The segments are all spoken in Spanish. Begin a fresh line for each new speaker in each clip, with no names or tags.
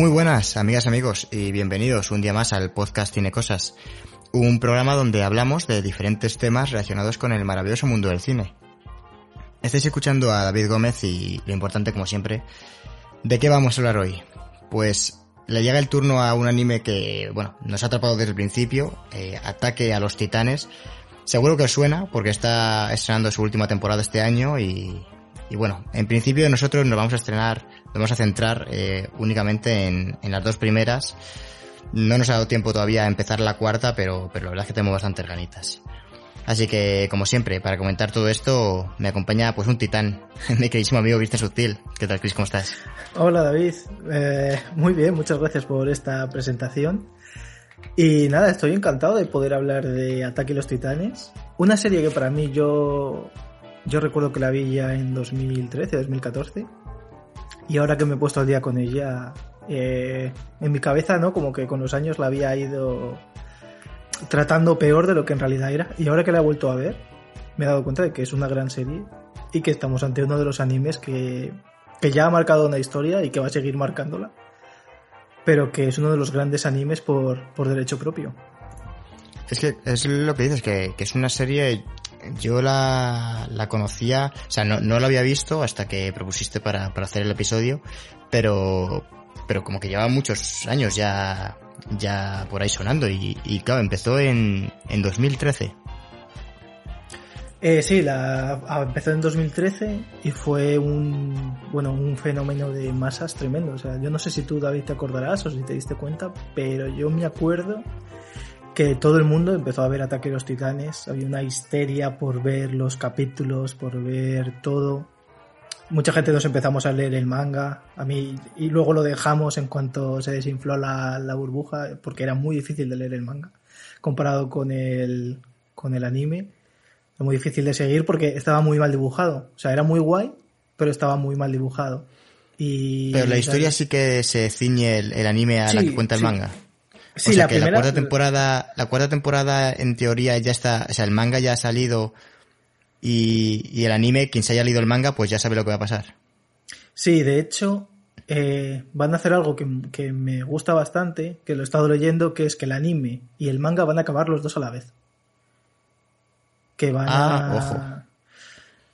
Muy buenas, amigas, amigos, y bienvenidos un día más al podcast Cine Cosas, un programa donde hablamos de diferentes temas relacionados con el maravilloso mundo del cine. Estáis escuchando a David Gómez y lo importante, como siempre, ¿de qué vamos a hablar hoy? Pues le llega el turno a un anime que, bueno, nos ha atrapado desde el principio, eh, Ataque a los Titanes. Seguro que os suena porque está estrenando su última temporada este año y, y bueno, en principio nosotros nos vamos a estrenar, vamos a centrar eh, únicamente en, las dos primeras. No nos ha dado tiempo todavía a empezar la cuarta, pero, pero la verdad es que tenemos bastantes ganitas. Así que, como siempre, para comentar todo esto, me acompaña pues un titán, mi queridísimo amigo Viste Sutil. ¿Qué tal, Chris? ¿Cómo estás?
Hola, David. Eh, muy bien, muchas gracias por esta presentación. Y nada, estoy encantado de poder hablar de Ataque a los Titanes. Una serie que para mí yo yo recuerdo que la vi ya en 2013, 2014. Y ahora que me he puesto al día con ella, eh, en mi cabeza, ¿no? Como que con los años la había ido tratando peor de lo que en realidad era. Y ahora que la he vuelto a ver, me he dado cuenta de que es una gran serie y que estamos ante uno de los animes que, que ya ha marcado una historia y que va a seguir marcándola. Pero que es uno de los grandes animes por, por derecho propio.
Es que es lo que dices, que, que es una serie yo la, la conocía, o sea, no, no la había visto hasta que propusiste para, para hacer el episodio, pero, pero como que lleva muchos años ya, ya por ahí sonando y, y claro, empezó en, en 2013.
Eh, sí, la, empezó en 2013 y fue un, bueno, un fenómeno de masas tremendo. O sea, yo no sé si tú, David, te acordarás o si te diste cuenta, pero yo me acuerdo que todo el mundo empezó a ver Ataque a los Titanes, había una histeria por ver los capítulos, por ver todo. Mucha gente nos empezamos a leer el manga, a mí, y luego lo dejamos en cuanto se desinfló la, la burbuja, porque era muy difícil de leer el manga, comparado con el, con el anime. Era muy difícil de seguir porque estaba muy mal dibujado. O sea, era muy guay, pero estaba muy mal dibujado. Y,
pero la historia sí que se ciñe el, el anime a sí, la que cuenta el sí. manga.
Sí,
o sea
la
que
primera...
la cuarta temporada, la cuarta temporada en teoría ya está, o sea, el manga ya ha salido y, y el anime, quien se haya leído el manga, pues ya sabe lo que va a pasar.
Sí, de hecho, eh, van a hacer algo que, que, me gusta bastante, que lo he estado leyendo, que es que el anime y el manga van a acabar los dos a la vez. Que van
ah,
a...
Ojo.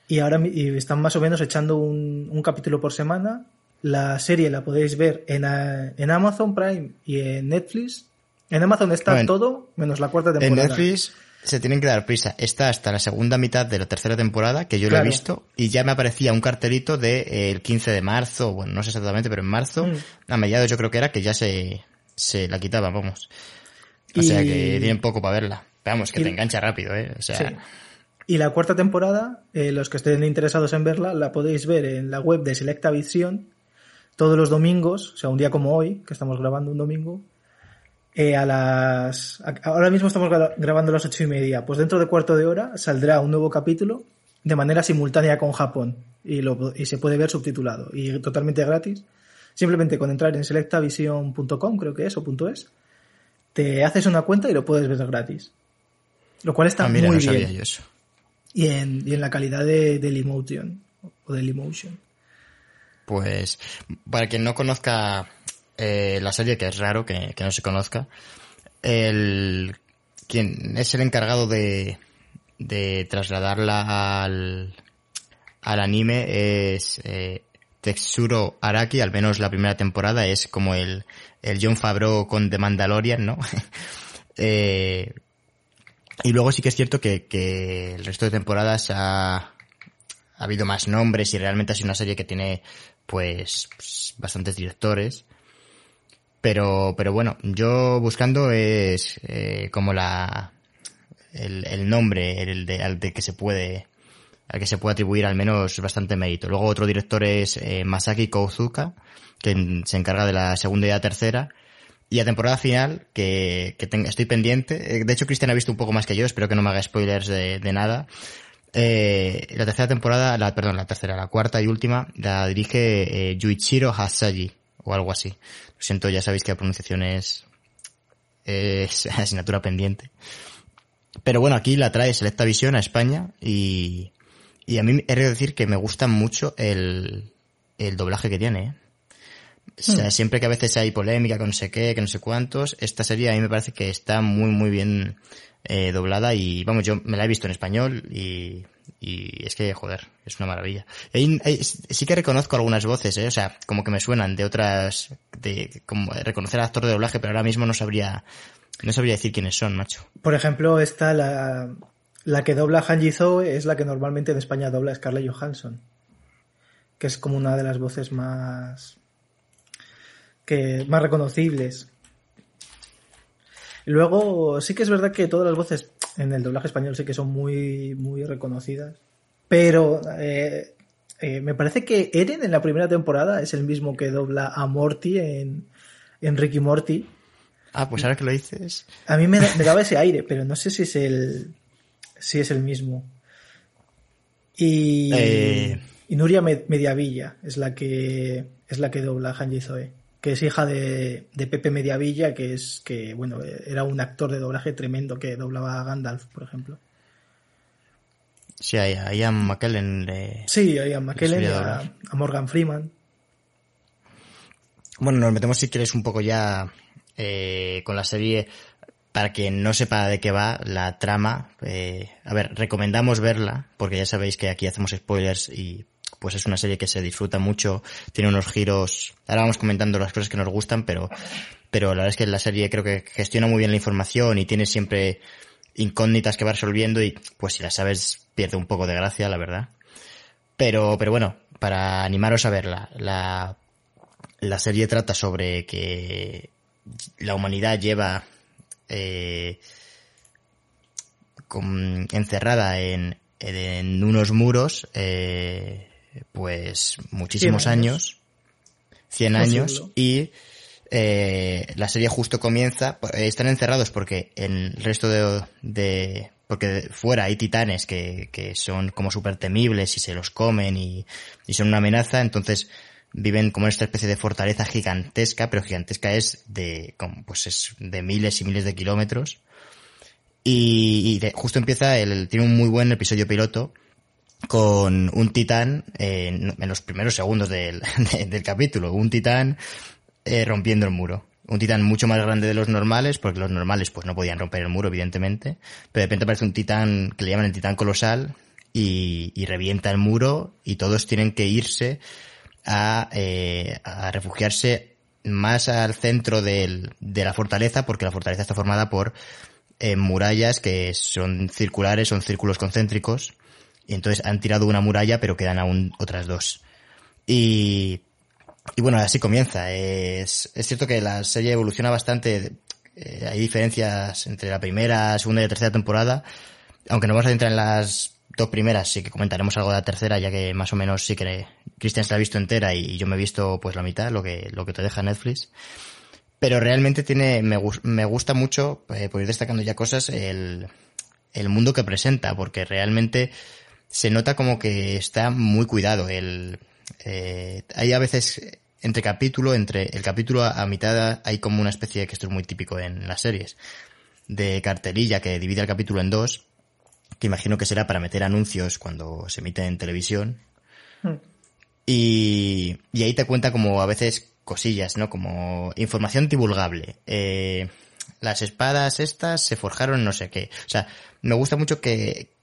Y ahora y están más o menos echando un, un capítulo por semana la serie la podéis ver en, en, Amazon Prime y en Netflix. En Amazon está todo, menos la cuarta temporada.
En Netflix se tienen que dar prisa. Está hasta la segunda mitad de la tercera temporada, que yo claro. lo he visto, y ya me aparecía un cartelito del de, eh, el 15 de marzo, bueno, no sé exactamente, pero en marzo, mm. a mediados yo creo que era, que ya se, se la quitaba, vamos. O y... sea que tienen poco para verla. Vamos, que y... te engancha rápido, ¿eh? O sea...
Sí. Y la cuarta temporada, eh, los que estén interesados en verla, la podéis ver en la web de Selecta Visión todos los domingos, o sea, un día como hoy, que estamos grabando un domingo, eh, a las. Ahora mismo estamos grabando a las ocho y media. Pues dentro de cuarto de hora saldrá un nuevo capítulo de manera simultánea con Japón y, lo, y se puede ver subtitulado y totalmente gratis. Simplemente con entrar en selectavision.com, creo que es, o punto .es, te haces una cuenta y lo puedes ver gratis. Lo cual está
ah, mira,
muy
no
bien.
Yo eso.
Y, en, y en la calidad de, del emotion o del emotion.
Pues, para quien no conozca eh, la serie, que es raro que, no se conozca, el quien es el encargado de, de trasladarla al, al anime es eh, Tetsuro Araki, al menos la primera temporada, es como el, el John Favreau con The Mandalorian, ¿no? eh, y luego sí que es cierto que, que el resto de temporadas ha, ha habido más nombres y realmente ha sido una serie que tiene pues bastantes directores. Pero, pero bueno, yo buscando es eh, como la el, nombre el de, al de que se puede al que se puede atribuir al menos bastante mérito. Luego otro director es eh, Masaki Kouzuka, que se encarga de la segunda y la tercera. Y a temporada final, que, que estoy pendiente. Eh, de hecho, Cristian ha visto un poco más que yo, espero que no me haga spoilers de, nada. La tercera temporada, la, perdón, la tercera, la cuarta y última, la dirige Yuichiro Hasaji, o algo así. Lo siento, ya sabéis que la pronunciación es, es asignatura pendiente. Pero bueno, aquí la trae Selecta Visión a España y, y a mí he de decir que me gusta mucho el, el doblaje que tiene. ¿eh? O sea, hmm. siempre que a veces hay polémica con no sé qué, que no sé cuántos, esta serie a mí me parece que está muy, muy bien eh, doblada y vamos, yo me la he visto en español y, y es que, joder, es una maravilla. sí que reconozco algunas voces, ¿eh? o sea, como que me suenan de otras, de como reconocer al actor de doblaje, pero ahora mismo no sabría, no sabría decir quiénes son, macho.
Por ejemplo, esta, la, la que dobla Han Zoe es la que normalmente en España dobla Scarlett Johansson, que es como una de las voces más que más reconocibles. Luego, sí que es verdad que todas las voces en el doblaje español sí que son muy, muy reconocidas. Pero eh, eh, me parece que Eren en la primera temporada es el mismo que dobla a Morty en, en Ricky Morty.
Ah, pues ahora que lo dices.
A mí me, me, daba ese aire, pero no sé si es el, si es el mismo. Y,
eh...
y Nuria Mediavilla es la que es la que dobla a Hanji Zoe que es hija de, de, Pepe Mediavilla, que es que, bueno, era un actor de doblaje tremendo que doblaba a Gandalf, por ejemplo.
Sí, a Ian McKellen le...
Sí, a Ian McKellen y a, a, Morgan Freeman.
Bueno, nos metemos si quieres un poco ya eh, con la serie para quien no sepa de qué va la trama. Eh, a ver, recomendamos verla, porque ya sabéis que aquí hacemos spoilers y pues es una serie que se disfruta mucho, tiene unos giros, ahora vamos comentando las cosas que nos gustan, pero, pero la verdad es que la serie creo que gestiona muy bien la información y tiene siempre incógnitas que va resolviendo y pues si la sabes pierde un poco de gracia, la verdad. Pero, pero bueno, para animaros a verla, la, la serie trata sobre que la humanidad lleva eh, con, encerrada en, en unos muros eh, pues muchísimos años. 100 años, y eh, la serie justo comienza, eh, están encerrados porque en el resto de, de porque fuera hay titanes que, que son como súper temibles y se los comen y, y son una amenaza, entonces viven como en esta especie de fortaleza gigantesca, pero gigantesca es de, como, pues es de miles y miles de kilómetros. Y, y justo empieza el, tiene un muy buen episodio piloto, con un titán eh, en los primeros segundos del, del capítulo, un titán eh, rompiendo el muro. Un titán mucho más grande de los normales, porque los normales pues no podían romper el muro, evidentemente, pero de repente aparece un titán que le llaman el titán colosal y, y revienta el muro y todos tienen que irse a, eh, a refugiarse más al centro del, de la fortaleza, porque la fortaleza está formada por eh, murallas que son circulares, son círculos concéntricos, y entonces han tirado una muralla, pero quedan aún otras dos. Y, y bueno, así comienza. Es, es cierto que la serie evoluciona bastante. Eh, hay diferencias entre la primera, segunda y tercera temporada. Aunque no vamos a entrar en las dos primeras, sí que comentaremos algo de la tercera, ya que más o menos sí que Cristian se la ha visto entera y yo me he visto pues la mitad, lo que, lo que te deja Netflix. Pero realmente tiene, me, me gusta mucho, eh, por ir destacando ya cosas, el, el mundo que presenta, porque realmente se nota como que está muy cuidado. El, eh, hay a veces entre capítulo, entre el capítulo a, mitad hay como una especie de que esto es muy típico en las series de cartelilla que divide el capítulo en dos, que imagino que será para meter anuncios cuando se emite en televisión. Hmm. Y, y ahí te cuenta como a veces cosillas, ¿no? Como información divulgable. Eh, las espadas estas se forjaron no sé qué. O sea, me gusta mucho que,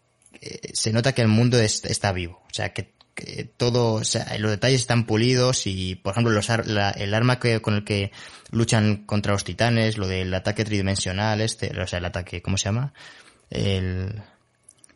eh, se nota que el mundo está vivo. O sea, que, todo, o sea, los detalles están pulidos y, por ejemplo, los el arma que, con el que luchan contra los titanes, lo del ataque tridimensional, este, o sea, el ataque, ¿cómo se llama? El,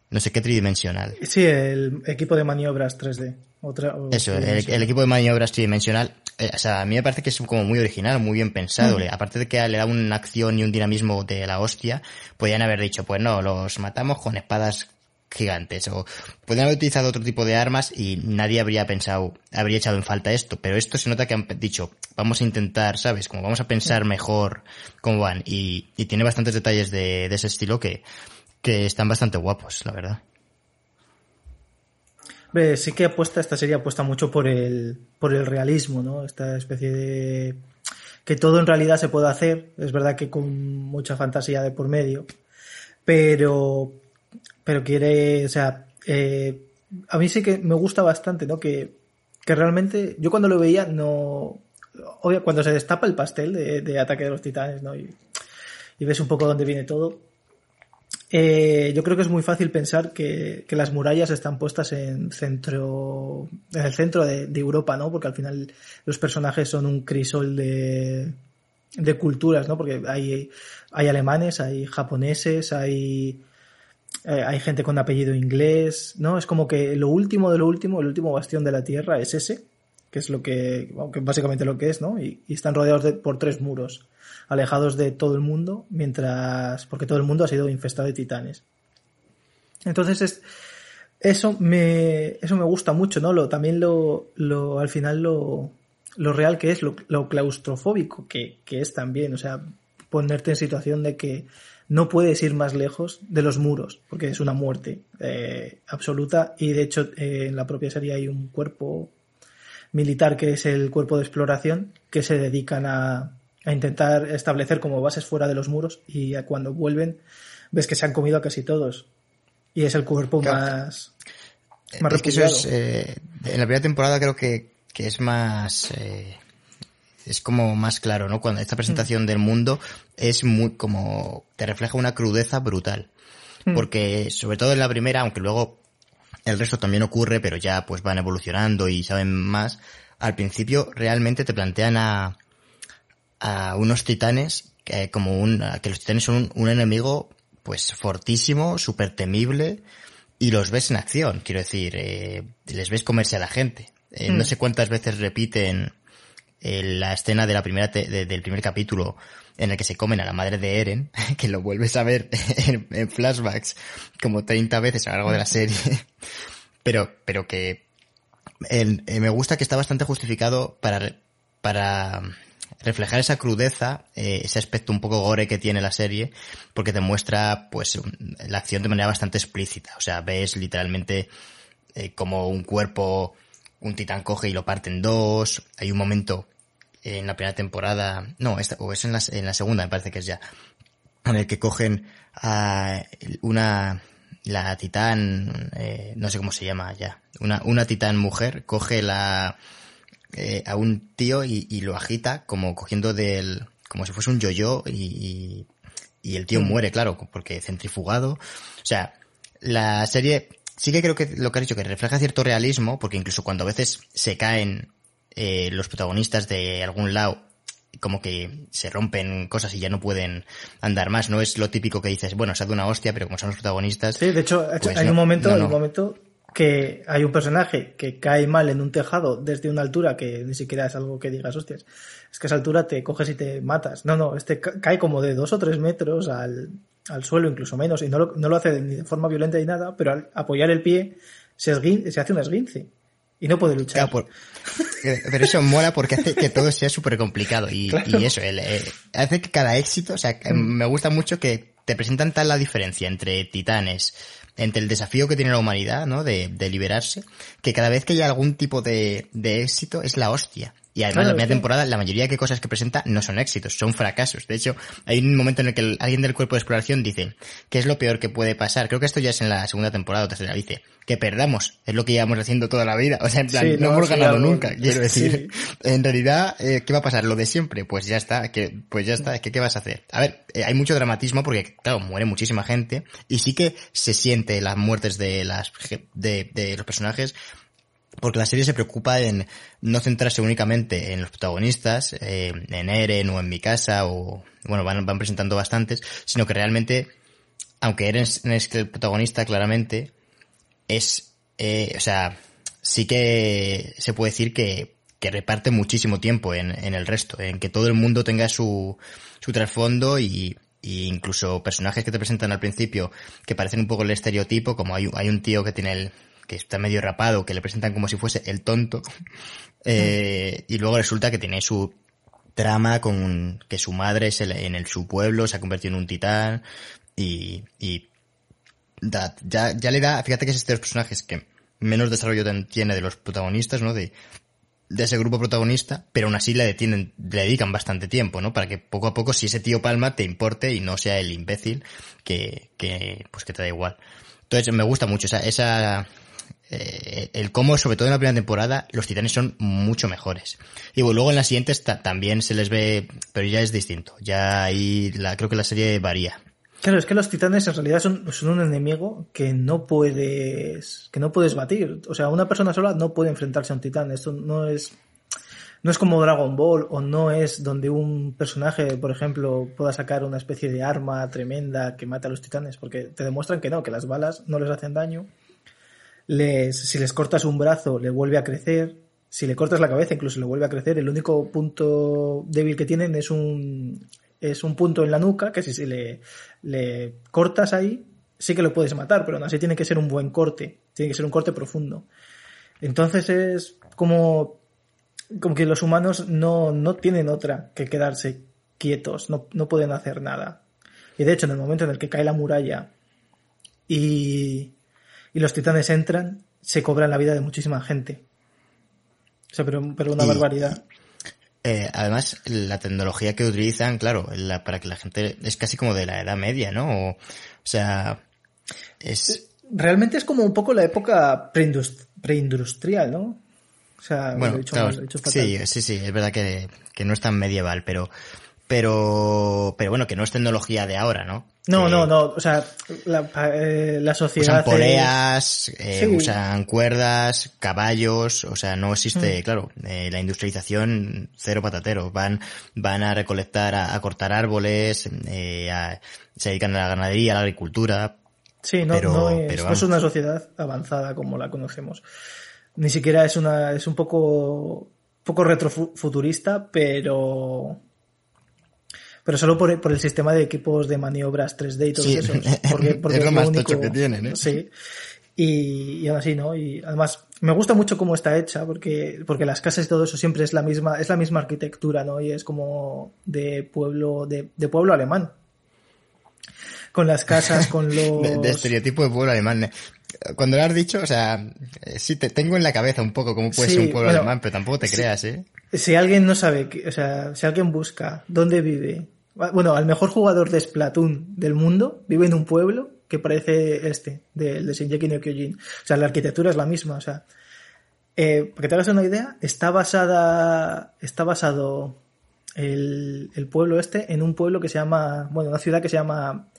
no sé qué tridimensional.
Sí, el equipo de maniobras 3D. Otra,
Eso, el, equipo de maniobras tridimensional, eh, o sea, a mí me parece que es como muy original, muy bien pensado. Mm. Aparte de que le da una acción y un dinamismo de la hostia, podrían haber dicho, pues no, los matamos con espadas gigantes o podrían haber utilizado otro tipo de armas y nadie habría pensado, habría echado en falta esto, pero esto se nota que han dicho, vamos a intentar, ¿sabes? Como vamos a pensar mejor cómo van y, y tiene bastantes detalles de, de ese estilo que, que están bastante guapos, la verdad.
sí que apuesta, esta serie apuesta mucho por el, por el realismo, ¿no? Esta especie de... que todo en realidad se puede hacer, es verdad que con mucha fantasía de por medio, pero, pero quiere, o sea, eh, a mí sí que me gusta bastante, ¿no? Que, que realmente, yo cuando lo veía, no, obvio, cuando se destapa el pastel de, Ataque de los Titanes, ¿no? y ves un poco dónde viene todo, eh, yo creo que es muy fácil pensar que, las murallas están puestas en centro, en el centro de, Europa, ¿no? Porque al final los personajes son un crisol de, de culturas, ¿no? Porque hay, hay alemanes, hay japoneses, hay, eh, hay gente con apellido inglés, ¿no? Es como que lo último de lo último, el último bastión de la tierra es ese, que es lo que, básicamente lo que es, ¿no? Y, están rodeados por tres muros alejados de todo el mundo, mientras, porque todo el mundo ha sido infestado de titanes. Entonces es, eso me, eso me gusta mucho, ¿no? Lo, también lo, lo, al final lo, lo real que es, lo, claustrofóbico que, que, es también, o sea, ponerte en situación de que no puedes ir más lejos de los muros, porque es una muerte eh, absoluta. Y de hecho eh, en la propia serie hay un cuerpo militar que es el cuerpo de exploración que se dedican a, a intentar establecer como bases fuera de los muros y cuando vuelven ves que se han comido a casi todos. Y es el cuerpo más,
más es que eso es, eh, en la primera temporada creo que, que es más... Eh, es como más claro, ¿no? Cuando esta presentación mm. del mundo es muy como te refleja una crudeza brutal. Mm. Porque sobre todo en la primera, aunque luego el resto también ocurre, pero ya pues van evolucionando y saben más, al principio realmente te plantean a, a unos titanes que como un, que los titanes son un, enemigo pues fortísimo, súper temible y los ves en acción, quiero decir, eh, les ves comerse a la gente. Eh, no mm. sé cuántas veces repiten eh, la escena de la primera del primer capítulo en el que se comen a la madre de Eren, que lo vuelves a ver en, flashbacks como 30 veces a lo largo de la serie, pero, pero que me gusta que está bastante justificado para, para reflejar esa crudeza, eh, ese aspecto un poco gore que tiene la serie, porque te muestra pues la acción de manera bastante explícita. O sea, ves literalmente eh, como un cuerpo, un titán coge y lo parte en dos. Hay un momento en la primera temporada, no, esta, o es en la, en la segunda, me parece que es ya, en el que cogen a una, la titán, eh, no sé cómo se llama ya, una, una titán mujer, coge la, eh, a un tío y, y, lo agita como cogiendo del, como si fuese un yo-yo y, y, el tío mm. muere, claro, porque centrifugado. O sea, la serie sí que creo que lo que has dicho, que refleja cierto realismo, porque incluso cuando a veces se caen eh, los protagonistas de algún lado, como que se rompen cosas y ya no pueden andar más. No es lo típico que dices, bueno, se ha una hostia, pero como son los protagonistas.
Sí, de hecho, pues hay un momento, hay un momento que hay un personaje que cae mal en un tejado desde una altura que ni siquiera es algo que digas, hostias, es que a esa altura te coges y te matas. No, no, este cae como de dos o tres metros al, al suelo, incluso menos, y no lo, no lo hace ni de forma violenta ni nada, pero al apoyar el pie se, se hace un esguince y no puede luchar.
Pero eso mola porque hace que todo sea súper complicado y, y eso, eh, hace que cada éxito, o sea, mm. me gusta mucho que te presentan tal la diferencia entre titanes, entre el desafío que tiene la humanidad, ¿no? De, de liberarse, que cada vez que hay algún tipo de, de éxito es la hostia. Y además, en la primera temporada, la mayoría de cosas que presenta no son éxitos, son fracasos. De hecho, hay un momento en el que alguien del cuerpo de exploración dice, ¿qué es lo peor que puede pasar? Creo que esto ya es en la segunda temporada o tercera, dice, que perdamos, es lo que llevamos haciendo toda la vida. O sea, en plan, no, hemos ganado nunca, quiero decir. En realidad, eh, ¿qué va a pasar? Lo de siempre, pues ya está, que, pues ya está, que ¿qué vas a hacer? A ver, eh, hay mucho dramatismo porque, claro, muere muchísima gente y sí que se siente las muertes de las, de, de los personajes, porque la serie se preocupa en no centrarse únicamente en los protagonistas, eh, en Eren o en mi casa, o bueno, van, van presentando bastantes, sino que realmente aunque Eren es el protagonista claramente, es, eh, o sea, sí que se puede decir que, que reparte muchísimo tiempo en, en, el resto, en que todo el mundo tenga su, su trasfondo y, y, incluso personajes que te presentan al principio que parecen un poco el estereotipo, como hay, hay un tío que tiene el, que está medio rapado, que le presentan como si fuese el tonto, eh, y luego resulta que tiene su trama con que su madre es el, en el, su pueblo, se ha convertido en un titán, y, y ya, ya le da, fíjate que es este de los personajes que menos desarrollo tiene de los protagonistas, ¿no? De, de ese grupo protagonista, pero aún así le detienen, le dedican bastante tiempo, ¿no? Para que poco a poco, si ese tío palma, te importe y no sea el imbécil que, que, pues que te da igual. Entonces, me gusta mucho esa, esa, eh, el cómo, sobre todo en la primera temporada, los titanes son mucho mejores. Y luego en las siguientes también se les ve, pero ya es distinto. Ya ahí, creo que la serie varía.
Claro, es que los titanes en realidad son, son, un enemigo que no puedes que no puedes batir. O sea, una persona sola no puede enfrentarse a un titán. Esto no es no es como Dragon Ball o no es donde un personaje, por ejemplo, pueda sacar una especie de arma tremenda que mata a los titanes, porque te demuestran que no, que las balas no les hacen daño. Les, si les cortas un brazo, le vuelve a crecer. Si le cortas la cabeza, incluso le vuelve a crecer. El único punto débil que tienen es un es un punto en la nuca que si, le, le cortas ahí, sí que lo puedes matar, pero aún así tiene que ser un buen corte, tiene que ser un corte profundo. Entonces es como, como que los humanos no, no tienen otra que quedarse quietos, no, no pueden hacer nada. Y de hecho, en el momento en el que cae la muralla y, y los titanes entran, se cobran la vida de muchísima gente. O sea, pero, pero una barbaridad.
Eh, además, la tecnología que utilizan, claro, la, para que la gente es casi como de la Edad Media, ¿no? O, o sea, es...
Realmente es como un poco la época preindustrial, ¿no? O sea,
bueno, lo he dicho, claro, lo he dicho sí, sí, sí, es verdad que, que no es tan medieval, pero pero pero bueno, que no es tecnología de ahora, ¿no?
No,
que
no, no, o sea, la, eh, la sociedad...
Usan poleas, eh, sí. usan cuerdas, caballos, o sea, no existe, mm. claro, eh, la industrialización cero patatero, van van a recolectar, a, a cortar árboles, eh, a, se dedican a la ganadería, a la agricultura.
Sí, no, pero, no, es, pero no es una sociedad avanzada como la conocemos. Ni siquiera es una, es un poco, poco retrofuturista, pero pero solo por, por, el sistema de equipos de maniobras 3D y todo
sí.
eso. Porque, porque
es lo más único, que tienen, ¿eh?
Sí. Y, y aún así, ¿no? Y además, me gusta mucho cómo está hecha, porque, porque las casas y todo eso siempre es la misma, es la misma arquitectura, ¿no? Y es como de pueblo, de, de pueblo alemán. Con las casas, con los...
de, de, estereotipo de pueblo alemán. Cuando lo has dicho, o sea, sí te tengo en la cabeza un poco cómo puede sí, ser un pueblo bueno, alemán, pero tampoco te creas, ¿eh?
Si alguien no sabe, o sea, si alguien busca dónde vive, bueno, al mejor jugador de Splatoon del mundo vive en un pueblo que parece este, del de Shinjeki no Kyojin. O sea, la arquitectura es la misma, o sea, eh, para que te hagas una idea, está basada, está basado el, el, pueblo este en un pueblo que se llama, bueno, una ciudad que se llama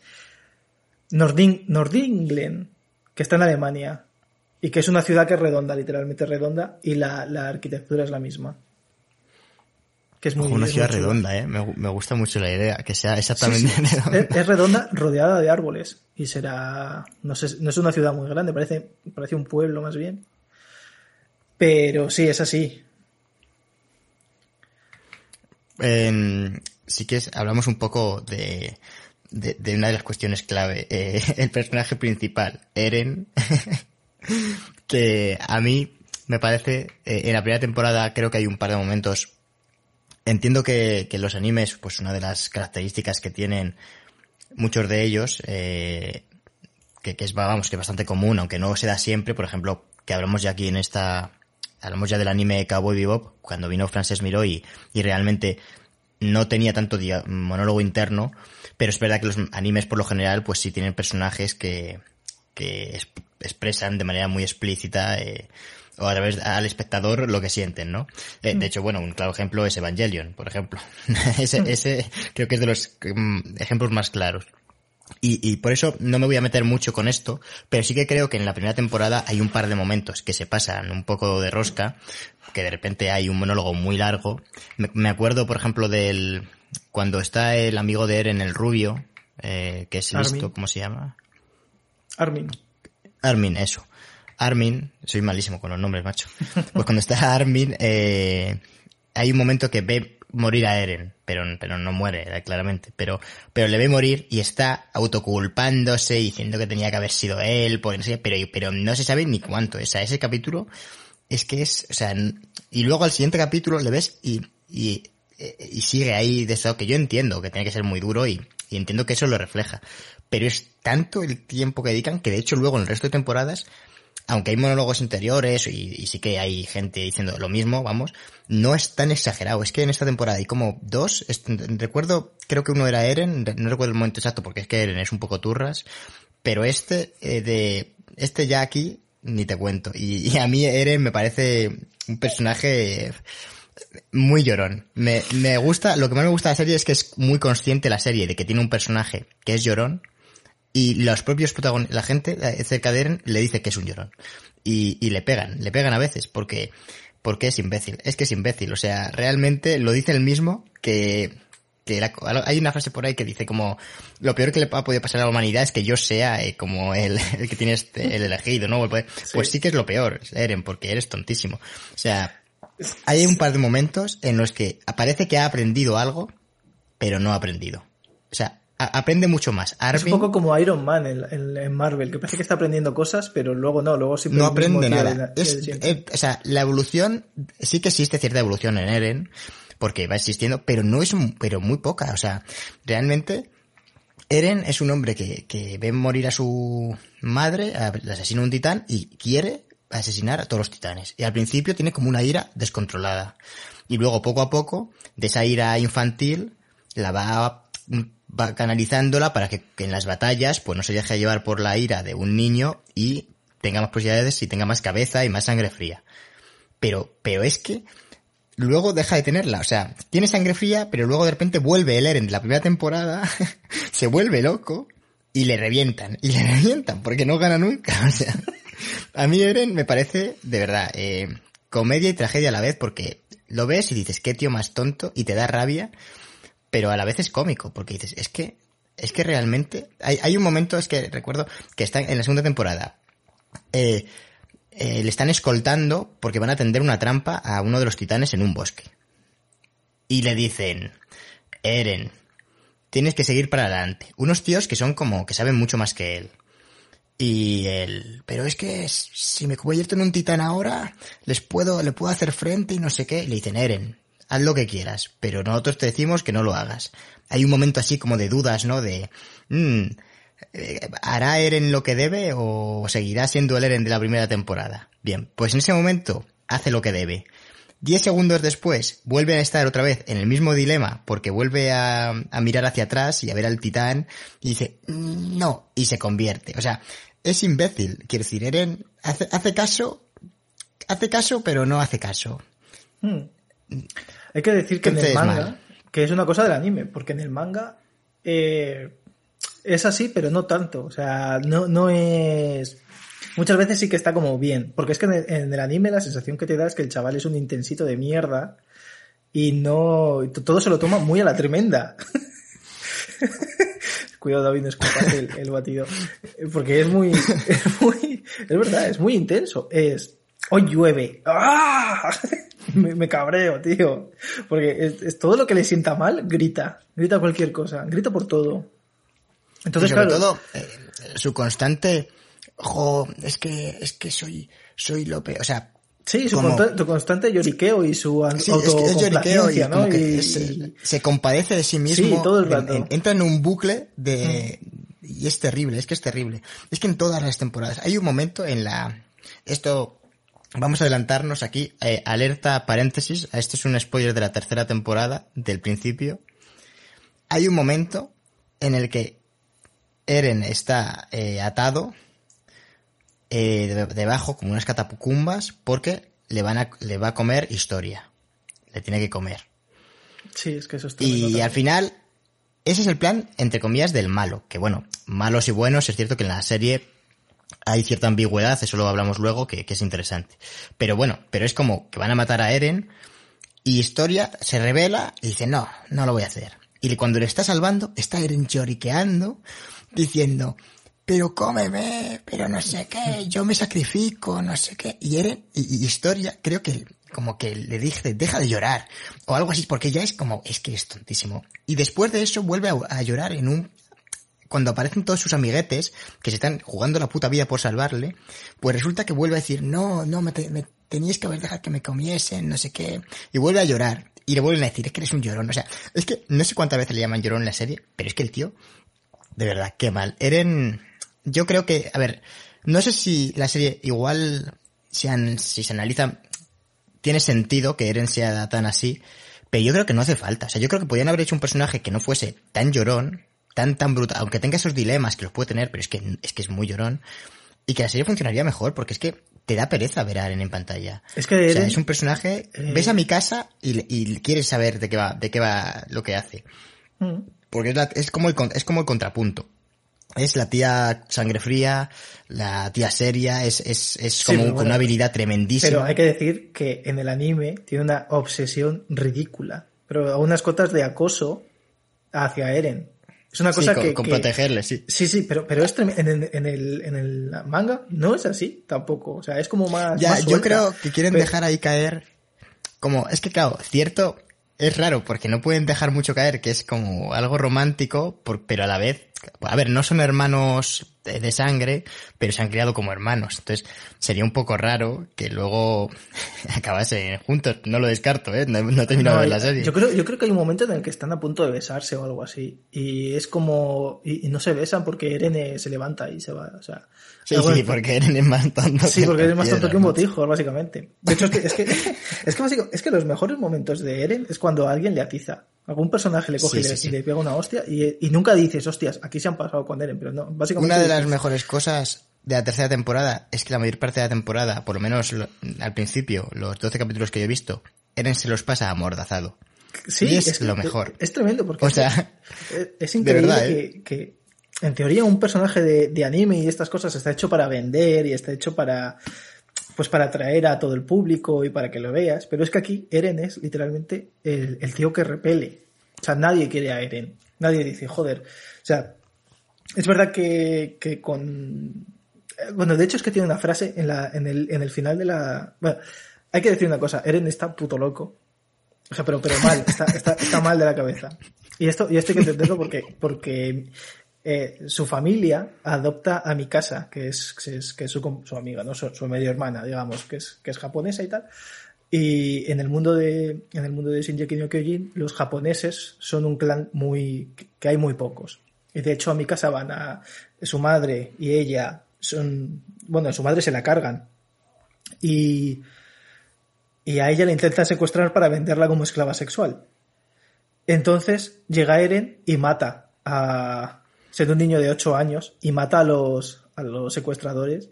Nording, Nordinglen, que está en Alemania, y que es una ciudad que es redonda, literalmente redonda, y la, la arquitectura es la misma.
Que es muy, una ciudad redonda, ¿eh? Me, me, gusta mucho la idea, que sea exactamente
sí, sí. redonda. Es, es, redonda, rodeada de árboles. Y será, no sé, no es una ciudad muy grande, parece, parece un pueblo más bien. Pero sí, es así.
Eh, sí que es, hablamos un poco de, de, de, una de las cuestiones clave. Eh, el personaje principal, Eren, que a mí me parece, eh, en la primera temporada creo que hay un par de momentos Entiendo que, que, los animes, pues una de las características que tienen muchos de ellos, eh, que, que, es, vamos, que es bastante común, aunque no se da siempre, por ejemplo, que hablamos ya aquí en esta, hablamos ya del anime Cowboy Bebop, cuando vino Frances Miró y, y realmente no tenía tanto monólogo interno, pero es verdad que los animes por lo general, pues sí tienen personajes que, que expresan de manera muy explícita, eh, o a través al espectador lo que sienten, ¿no? Eh, de hecho, bueno, un claro ejemplo es Evangelion, por ejemplo. ese, ese creo que es de los um, ejemplos más claros. Y, y, por eso no me voy a meter mucho con esto, pero sí que creo que en la primera temporada hay un par de momentos que se pasan un poco de rosca, que de repente hay un monólogo muy largo. Me, me acuerdo, por ejemplo, del cuando está el amigo de Eren, el rubio, eh, que es listo, ¿cómo se llama?
Armin.
Armin, eso. Armin, soy malísimo con los nombres, macho. Pues cuando está Armin, eh, hay un momento que ve morir a Eren, pero, pero no muere, eh, claramente, pero, pero le ve morir y está autoculpándose, diciendo que tenía que haber sido él, pues, no sé, pero, pero no se sabe ni cuánto. O sea, ese capítulo es que es, o sea, y luego al siguiente capítulo le ves y, y, y sigue ahí de eso que yo entiendo que tiene que ser muy duro y, y entiendo que eso lo refleja. Pero es tanto el tiempo que dedican que de hecho luego en el resto de temporadas aunque hay monólogos interiores y, sí que hay gente diciendo lo mismo, vamos, no es tan exagerado. Es que en esta temporada hay como dos, recuerdo, creo que uno era Eren, no recuerdo el momento exacto porque es que Eren es un poco turras, pero este eh, de, este ya aquí, ni te cuento. Y, a mí Eren me parece un personaje muy llorón. Me, me gusta, lo que más me gusta de la serie es que es muy consciente la serie de que tiene un personaje que es llorón, y los propios protagonistas, la gente cerca de Eren le dice que es un llorón. Y, y le pegan, le pegan a veces, porque, porque es imbécil. Es que es imbécil. O sea, realmente lo dice el mismo que, que hay una frase por ahí que dice como lo peor que le ha podido pasar a la humanidad es que yo sea eh, como el, el, que tiene este, el elegido, ¿no? Pues sí. pues sí que es lo peor, Eren, porque eres tontísimo. O sea, hay un par de momentos en los que parece que ha aprendido algo, pero no ha aprendido. O sea, aprende mucho más.
Es un poco como Iron Man en, en, en, Marvel, que parece que está aprendiendo cosas, pero luego no, luego
No aprende nada. Es, es, o sea, la evolución, sí que existe cierta evolución en Eren, porque va existiendo, pero no es, pero muy poca. O sea, realmente, Eren es un hombre que, que ve morir a su madre, le asesina un titán y quiere asesinar a todos los titanes. Y al principio tiene como una ira descontrolada. Y luego, poco a poco, de esa ira infantil, la va va canalizándola para que, en las batallas pues no se deje llevar por la ira de un niño y tenga más posibilidades y tenga más cabeza y más sangre fría. Pero, pero es que luego deja de tenerla. O sea, tiene sangre fría, pero luego de repente vuelve el Eren de la primera temporada, se vuelve loco y le revientan. Y le revientan porque no gana nunca. O sea, a mí Eren me parece, de verdad, eh, comedia y tragedia a la vez porque lo ves y dices, qué tío más tonto y te da rabia pero a la vez es cómico, porque dices, es que, es que realmente, hay, hay un momento, es que recuerdo que está en la segunda temporada, eh, eh, le están escoltando porque van a tender una trampa a uno de los titanes en un bosque. Y le dicen, Eren, tienes que seguir para adelante. Unos tíos que son como, que saben mucho más que él. Y él, pero es que si me convierto en un titán ahora, les puedo, le puedo hacer frente y no sé qué. Le dicen, Eren, haz lo que quieras, pero nosotros te decimos que no lo hagas. Hay un momento así como de dudas, ¿no? De, mmm, ¿hará Eren lo que debe o seguirá siendo el Eren de la primera temporada? Bien, pues en ese momento hace lo que debe. Diez segundos después vuelve a estar otra vez en el mismo dilema porque vuelve a, mirar hacia atrás y a ver al titán y dice, no, y se convierte. O sea, es imbécil. Quiero decir, Eren hace, hace caso, hace caso, pero no hace caso.
Hmm. Hay que decir que en el manga, que es una cosa del anime, porque en el manga eh, es así, pero no tanto. O sea, no, no es. Muchas veces sí que está como bien. Porque es que en el, en el, anime la sensación que te da es que el chaval es un intensito de mierda y no. Todo se lo toma muy a la tremenda. Cuidado, David, no escuchas el, el, batido. Porque es muy, es muy. Es verdad, es muy intenso. Es. Hoy llueve. ¡Ah! me, me, cabreo, tío. Porque es, es, todo lo que le sienta mal, grita. Grita cualquier cosa. Grita por todo.
Entonces, y sobre claro, todo, eh, su constante, jo, es que, es que soy, soy lo peor. O sea,
Sí, su, como... constante, constante lloriqueo y su sí, es que es lloriqueo y, ¿no?
y, se, se, compadece de sí mismo.
Sí, todo el rato.
En, en, entra en un bucle de... Mm. Y es terrible, es que es terrible. Es que en todas las temporadas hay un momento en la... Esto Vamos a adelantarnos aquí. Eh, alerta paréntesis. Este es un spoiler de la tercera temporada, del principio. Hay un momento en el que Eren está eh, atado eh, debajo como unas catapucumbas porque le van a, le va a comer historia. Le tiene que comer.
Sí, es que eso está
Y al final, ese es el plan, entre comillas, del malo. Que bueno, malos y buenos, es cierto que en la serie hay cierta ambigüedad, eso lo hablamos luego, que, que, es interesante. Pero bueno, pero es como que van a matar a Eren y Historia se revela y dice, no, no lo voy a hacer. Y cuando le está salvando, está Eren lloriqueando, diciendo, pero cómeme, pero no sé qué, yo me sacrifico, no sé qué. Y Eren, y, Historia, creo que como que le dije, deja de llorar, o algo así, porque ya es como, es que es tontísimo. Y después de eso vuelve a, llorar en un, cuando aparecen todos sus amiguetes, que se están jugando la puta vida por salvarle, pues resulta que vuelve a decir, no, no, me, me teníais que haber dejado que me comiesen, no sé qué, y vuelve a llorar. Y le vuelven a decir, es que eres un llorón. O sea, es que no sé cuántas veces le llaman llorón en la serie, pero es que el tío, de verdad, qué mal. Eren, yo creo que, a ver, no sé si la serie igual, si, si se analiza, tiene sentido que Eren sea tan así, pero yo creo que no hace falta. O sea, yo creo que podían haber hecho un personaje que no fuese tan llorón, tan, tan brutal, aunque tenga esos dilemas que los puede tener, pero es que, es que es muy llorón, y que la serie funcionaría mejor, porque es que te da pereza ver a Eren en pantalla.
Es que
es un personaje, eh, ves a mi casa y, quieres saber de qué va, de qué va lo que hace. Mm. Porque es, como el, es como el contrapunto. Es la tía sangre fría, la tía seria, es, es, es como con una habilidad tremendísima.
Pero hay que decir que en el anime tiene una obsesión ridícula. Pero a unas cotas de acoso hacia Eren. Es una cosa que.
Con protegerle, sí.
Sí, sí, pero, pero es en, el, en, el, en el manga no es así tampoco. O sea, es como más.
Ya, yo creo que quieren dejar ahí caer. Como, es que claro, cierto, es raro porque no pueden dejar mucho caer que es como algo romántico, pero a la vez a ver, no son hermanos de sangre, pero se han criado como hermanos. Entonces, sería un poco raro que luego acabasen juntos. No lo descarto, ¿eh? No, he terminado ver la serie.
Yo creo, yo creo que hay un momento en el que están a punto de besarse o algo así. Y es como... Y, no se besan porque Eren se levanta y se va. O sea...
Sí, sí, porque Eren es más tonto.
Sí, porque Eren es más tonto que un botijo, básicamente. De hecho, es que, es que, es que, es que los mejores momentos de Eren es cuando alguien le atiza. Algún personaje le coge y, le, pega una hostia y, nunca dices, hostias, aquí se han pasado con Eren, pero no, básicamente...
Una de las mejores cosas de la tercera temporada es que la mayor parte de la temporada, por lo menos al principio, los 12 capítulos que yo he visto, Eren se los pasa amordazado. Sí, y es, lo mejor.
Es tremendo porque o sea, es, increíble ¿eh? que, en teoría un personaje de, de anime y estas cosas está hecho para vender y está hecho para pues para atraer a todo el público y para que lo veas, pero es que aquí Eren es literalmente el, tío que repele. O sea, nadie quiere a Eren. Nadie dice, joder. O sea, es verdad que, que con... Bueno, de hecho es que tiene una frase en, la, en, el, en el final de la... Bueno, hay que decir una cosa, Eren está puto loco. O sea, pero, pero mal, está, está, mal de la cabeza. Y esto, y esto hay que entenderlo porque, porque eh, su familia adopta a mi casa, que es, que es, su, su, amiga, ¿no? Su, medio hermana, digamos, que es, que es japonesa y tal. Y en el mundo de, en el mundo de Shinji no Kyojin, los japoneses son un clan muy, que hay muy pocos. Y de hecho a mi casa van a, su madre y ella son, bueno, a su madre se la cargan. Y, y a ella le intentan secuestrar para venderla como esclava sexual. Entonces llega Eren y mata a, siendo un niño de 8 años y mata a los, a los secuestradores.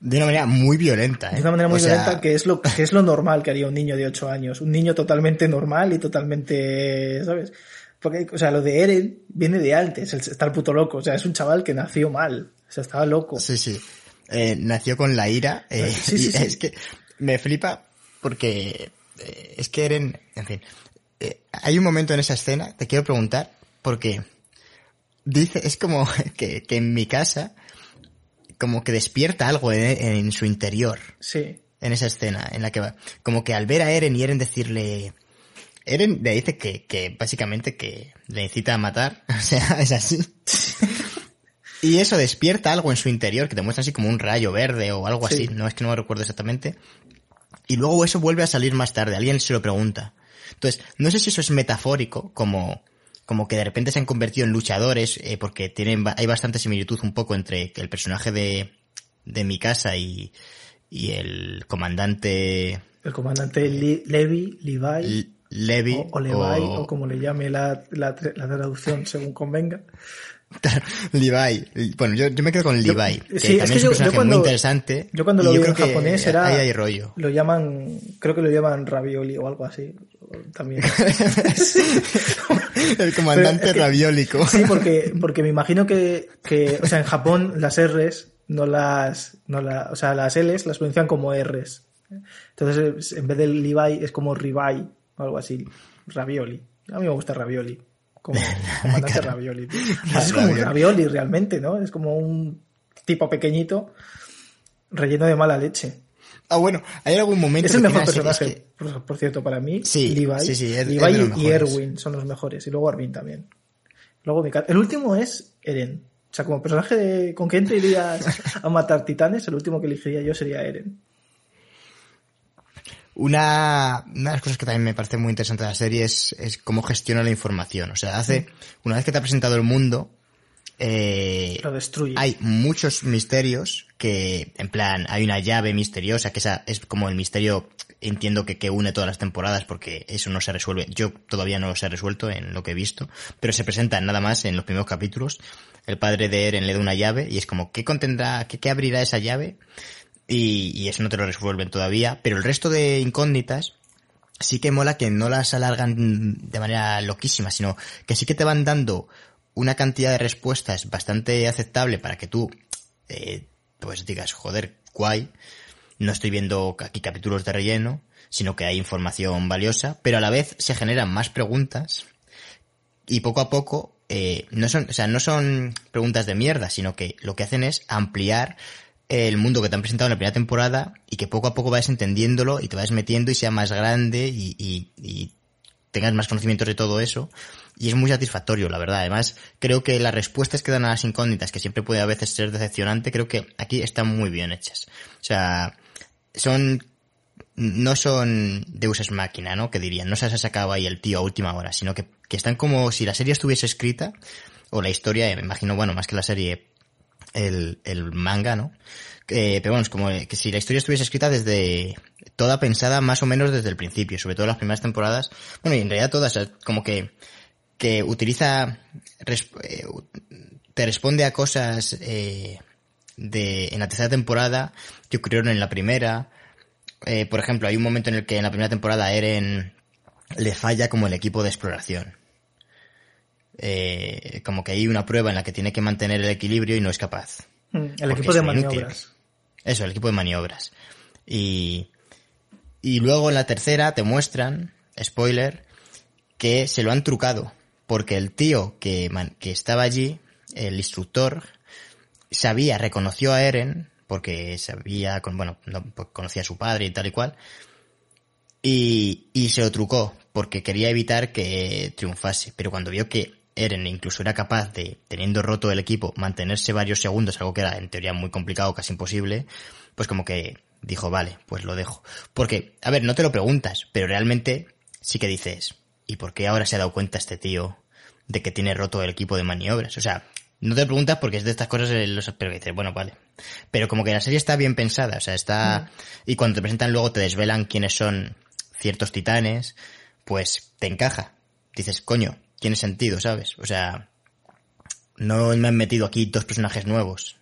De una manera muy violenta, ¿eh?
De una manera muy violenta, que es, lo, que es lo normal que haría un niño de 8 años. Un niño totalmente normal y totalmente, ¿sabes? Porque, o sea, lo de Eren viene de antes, está el puto loco. O sea, es un chaval que nació mal. O sea, estaba loco.
Sí, sí. Eh, nació con la ira. Eh, sí, sí, Es que me flipa porque eh, es que Eren, en fin. Eh, hay un momento en esa escena, te quiero preguntar, porque dice, es como que, que en mi casa, como que despierta algo en, su interior.
Sí.
En esa escena, en la que va, como que al ver a Eren y Eren decirle, Eren le dice que, que básicamente que le necesita matar, o sea, es así. y eso despierta algo en su interior que te muestra así como un rayo verde o algo así, no es que no me recuerdo exactamente. Y luego eso vuelve a salir más tarde, alguien se lo pregunta. Entonces, no sé si eso es metafórico, como como que de repente se han convertido en luchadores, eh, porque tienen, hay bastante similitud un poco entre el personaje de, de Mikasa y, y el comandante...
El comandante Levi, Levi.
Levi.
O, Levi, o... como le llame la, la, la traducción según convenga.
Levi. Bueno, yo, yo, me quedo con Levi. que sí, también es, que es un personaje cuando, muy interesante.
Yo cuando lo vi en japonés era.
Ahí hay rollo.
Lo llaman. Creo que lo llaman ravioli o algo así. También.
El comandante raviólico.
Sí, porque, porque me imagino que, que. O sea, en Japón las R's no las. No la, o sea, las L's las pronuncian como R's. Entonces, en vez de Levi es como Ribai o algo así. Ravioli. A mí me gusta ravioli. como comandante ravioli. es como un ravioli realmente, ¿no? Es como un tipo pequeñito relleno de mala leche.
Ah, bueno, hay algún momento.
Es el mejor personaje, por, cierto, para mí.
Sí,
Levi.
sí, sí,
Levi y Erwin son los mejores. Y luego Armin también. Luego El último es Eren. O sea, como personaje de... con quién te irías a matar titanes, el último que elegiría yo sería Eren.
Una, una de las cosas que también me parece muy interesante de la serie es, es cómo gestiona la información. O sea, hace, una vez que te ha presentado el mundo, eh,
lo destruye.
Hay muchos misterios que, en plan, hay una llave misteriosa, que esa es como el misterio, entiendo que, que une todas las temporadas porque eso no se resuelve. Yo todavía no lo he resuelto en lo que he visto, pero se presenta nada más en los primeros capítulos. El padre de Eren le da una llave y es como, ¿qué contendrá, qué, qué abrirá esa llave? Y, y eso no te lo resuelven todavía, pero el resto de incógnitas, sí que mola que no las alargan de manera loquísima, sino que sí que te van dando una cantidad de respuestas bastante aceptable para que tú, eh, pues digas, joder, guay, no estoy viendo aquí capítulos de relleno, sino que hay información valiosa, pero a la vez se generan más preguntas y poco a poco, eh, no son, o sea, no son preguntas de mierda, sino que lo que hacen es ampliar el mundo que te han presentado en la primera temporada y que poco a poco vayas entendiéndolo y te vayas metiendo y sea más grande y, y, tengas más conocimientos de todo eso. Y es muy satisfactorio, la verdad. Además, creo que las respuestas que dan a las incógnitas, que siempre puede a veces ser decepcionante, creo que aquí están muy bien hechas. O sea, son, no son deuses máquina, ¿no? Que dirían, no se ha sacado ahí el tío a última hora, sino que, que están como si la serie estuviese escrita, o la historia, me imagino, bueno, más que la serie, el, el manga, ¿no? Eh, pero bueno, es como que si la historia estuviese escrita desde, toda pensada más o menos desde el principio, sobre todo las primeras temporadas, bueno, y en realidad todas, como que, que utiliza, eh, te responde a cosas, eh, de, en la tercera temporada que ocurrieron en la primera, eh, por ejemplo, hay un momento en el que en la primera temporada Eren le falla como el equipo de exploración. Eh, como que hay una prueba en la que tiene que mantener el equilibrio y no es capaz.
Mm, el equipo de maniobras.
Eso, el equipo de maniobras. Y, y luego en la tercera te muestran, spoiler, que se lo han trucado. Porque el tío que, que estaba allí, el instructor, sabía, reconoció a Eren, porque sabía, bueno, pues conocía a su padre y tal y cual, y, y se lo trucó, porque quería evitar que triunfase. Pero cuando vio que Eren incluso era capaz de, teniendo roto el equipo, mantenerse varios segundos, algo que era en teoría muy complicado, casi imposible, pues como que dijo, vale, pues lo dejo. Porque, a ver, no te lo preguntas, pero realmente sí que dices, ¿y por qué ahora se ha dado cuenta este tío de que tiene roto el equipo de maniobras? O sea, no te preguntas porque es de estas cosas los pero dices, bueno, vale. Pero como que la serie está bien pensada, o sea, está... Y cuando te presentan luego te desvelan quiénes son ciertos titanes, pues te encaja. Dices, coño, tiene sentido, ¿sabes? O sea, no me han metido aquí dos personajes nuevos.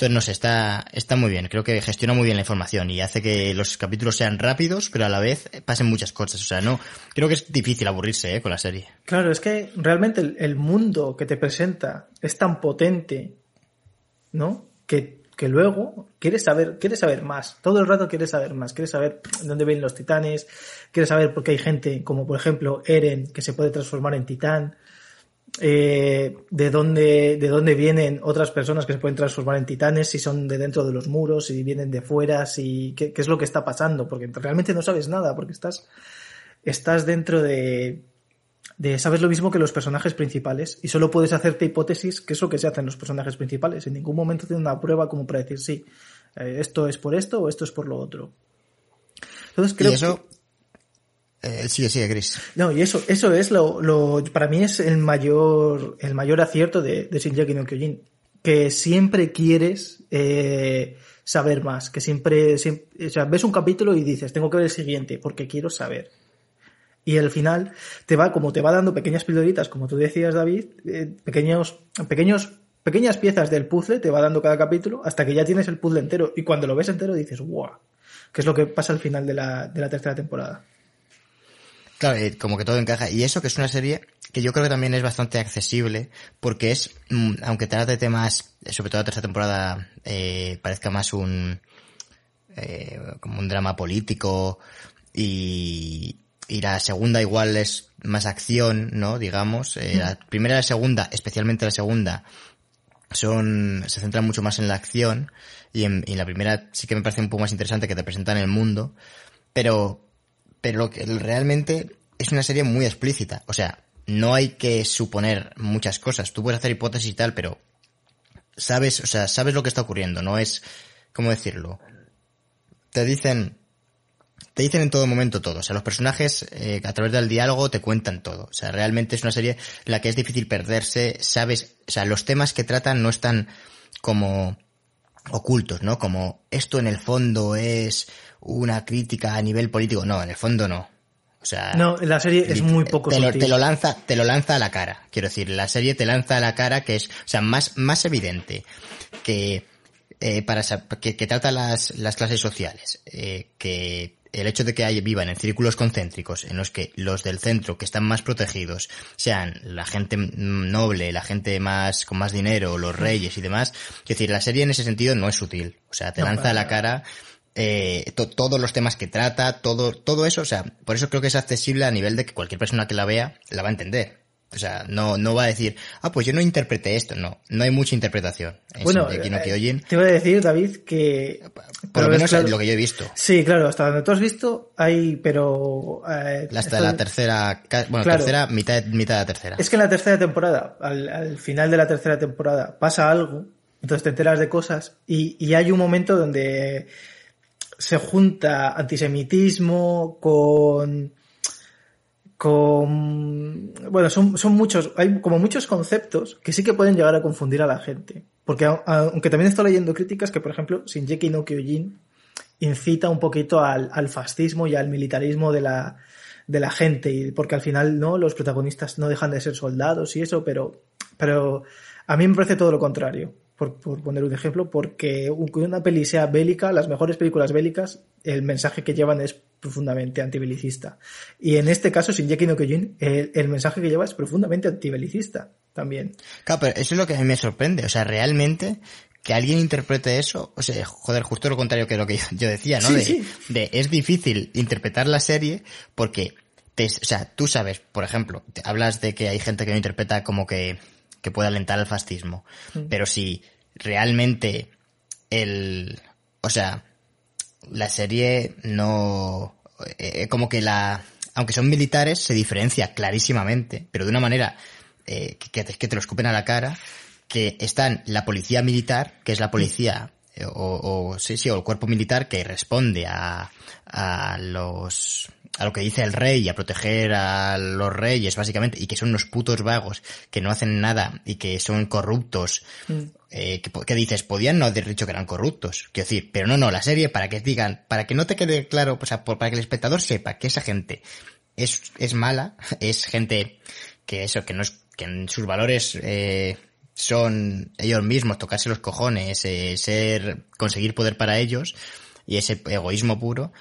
Entonces, no sé, está, está muy bien. Creo que gestiona muy bien la información y hace que los capítulos sean rápidos, pero a la vez pasen muchas cosas. O sea, no, creo que es difícil aburrirse ¿eh? con la serie.
Claro, es que realmente el, mundo que te presenta es tan potente, ¿no? Que, que luego quieres saber, quieres saber más. Todo el rato quieres saber más. Quieres saber dónde vienen los titanes. Quieres saber por qué hay gente como, por ejemplo, Eren, que se puede transformar en titán eh, de dónde de dónde vienen otras personas que se pueden transformar en titanes, si son de dentro de los muros, si vienen de fuera, si qué, es lo que está pasando, porque realmente no sabes nada, porque estás estás dentro de de sabes lo mismo que los personajes principales y solo puedes hacerte hipótesis que es lo que se hace en los personajes principales. En ningún momento tiene una prueba como para decir sí, eh, esto es por esto o esto es por lo otro.
Entonces creo eso eh, sigue, Chris.
No, y eso, eso es lo, lo, para mí es el mayor, el mayor acierto de, de Shinjaki no Kyojin. Que siempre quieres, eh, saber más, que siempre, siempre, o sea, ves un capítulo y dices, tengo que ver el siguiente, porque quiero saber. Y al final te va, como te va dando pequeñas pildoritas, como tú decías, David, eh, pequeños, pequeños, pequeñas piezas del puzzle te va dando cada capítulo hasta que ya tienes el puzzle entero. Y cuando lo ves entero dices, wow, que es lo que pasa al final de la, de la tercera temporada.
Claro, eh, como que todo encaja. Y eso que es una serie que yo creo que también es bastante accesible, porque es, mm, aunque trate temas, eh, sobre todo la tercera temporada, eh, parezca más un, como un drama político, y, y la segunda igual es más acción, ¿no? Digamos. Eh, la primera y la segunda, especialmente la segunda, son, se centran mucho más en la acción. Y en, y en la primera sí que me parece un poco más interesante que te presentan el mundo. Pero, pero lo que realmente es una serie muy explícita. O sea, no hay que suponer muchas cosas. Tú puedes hacer hipótesis y tal, pero sabes, o sea, sabes lo que está ocurriendo. No es, ¿cómo decirlo? Te dicen, te dicen en todo momento todo. O sea, los personajes eh, a través del diálogo te cuentan todo. O sea, realmente es una serie en la que es difícil perderse. Sabes, o sea, los temas que tratan no están como ocultos, ¿no? Como esto en el fondo es una crítica a nivel político. No, en el fondo no. O sea,
no, la serie es muy poco
te lo, te lo lanza, te lo lanza a la cara. Quiero decir, la serie te lanza a la cara que es, o sea, más, más evidente que, eh, para, que, que trata las, las clases sociales, eh, que el hecho de que hay, vivan en círculos concéntricos en los que los del centro que están más protegidos sean la gente noble, la gente más con más dinero, los reyes y demás, es decir, la serie en ese sentido no es sutil, o sea, te
No,
lanza
para
a la cara eh, to- todos los temas que trata, todo, todo eso, o sea, por eso creo que es accesible a nivel de que cualquier persona que la vea la va a entender. O sea, no, no va a decir, ah, pues yo no interpreté esto, no, no hay mucha interpretación. en
Bueno,
Shingeki no
eh,
Kyojin,
te voy a decir, David, que...
por lo menos
claro-
lo que yo he visto.
Sí, claro, hasta donde tú has visto hay, pero... eh,
Hasta la tercera, bueno,
Claro.
tercera, mitad, mitad de la tercera.
Es que en la tercera temporada, al, al final de la tercera temporada, pasa algo, entonces te enteras de cosas y, y hay un momento donde se junta antisemitismo con con bueno son, muchos hay como muchos conceptos que sí que pueden llegar a confundir a la gente. Porque aunque también estoy leyendo críticas que por ejemplo Shinjeki no Kyojin incita un poquito al, al fascismo y al militarismo de la de la gente y porque al final no los protagonistas no dejan de ser soldados y eso pero pero a mí me parece todo lo contrario por, por poner un ejemplo porque aunque una peli sea bélica las mejores películas bélicas el mensaje que llevan es profundamente antibelicista y en este caso Shinjeki no Kyojin el, el mensaje que lleva es profundamente antibelicista también
Claro, pero eso es lo que a mí me sorprende. O sea, realmente que alguien interprete eso, o sea, joder, justo lo contrario que lo que yo, yo decía, ¿no?
Sí,
de,
sí.
de es difícil interpretar la serie porque, te, o sea, tú sabes, por ejemplo, te hablas de que hay gente que no interpreta como que, que puede alentar al fascismo,
Mm.
pero si realmente el, o sea, la serie no, eh, como que la, aunque son militares, se diferencia clarísimamente, pero de una manera eh, que, que te, que te lo escupen a la cara, que están la policía militar, que es la policía, eh, o, o sí, sí, o el cuerpo militar que responde a, a los, a lo que dice el rey, a proteger a los reyes, básicamente, y que son unos putos vagos, que no hacen nada, y que son corruptos, eh, que, po- que dices, podían no haber dicho que eran corruptos. Quiero decir, pero no, no, la serie para que digan, para que no te quede claro, o sea, por- para que el espectador sepa que esa gente es, es mala, es gente que eso, que no es, que en sus valores, eh, son ellos mismos, tocarse los cojones, eh, ser, conseguir poder para ellos, y ese egoísmo puro,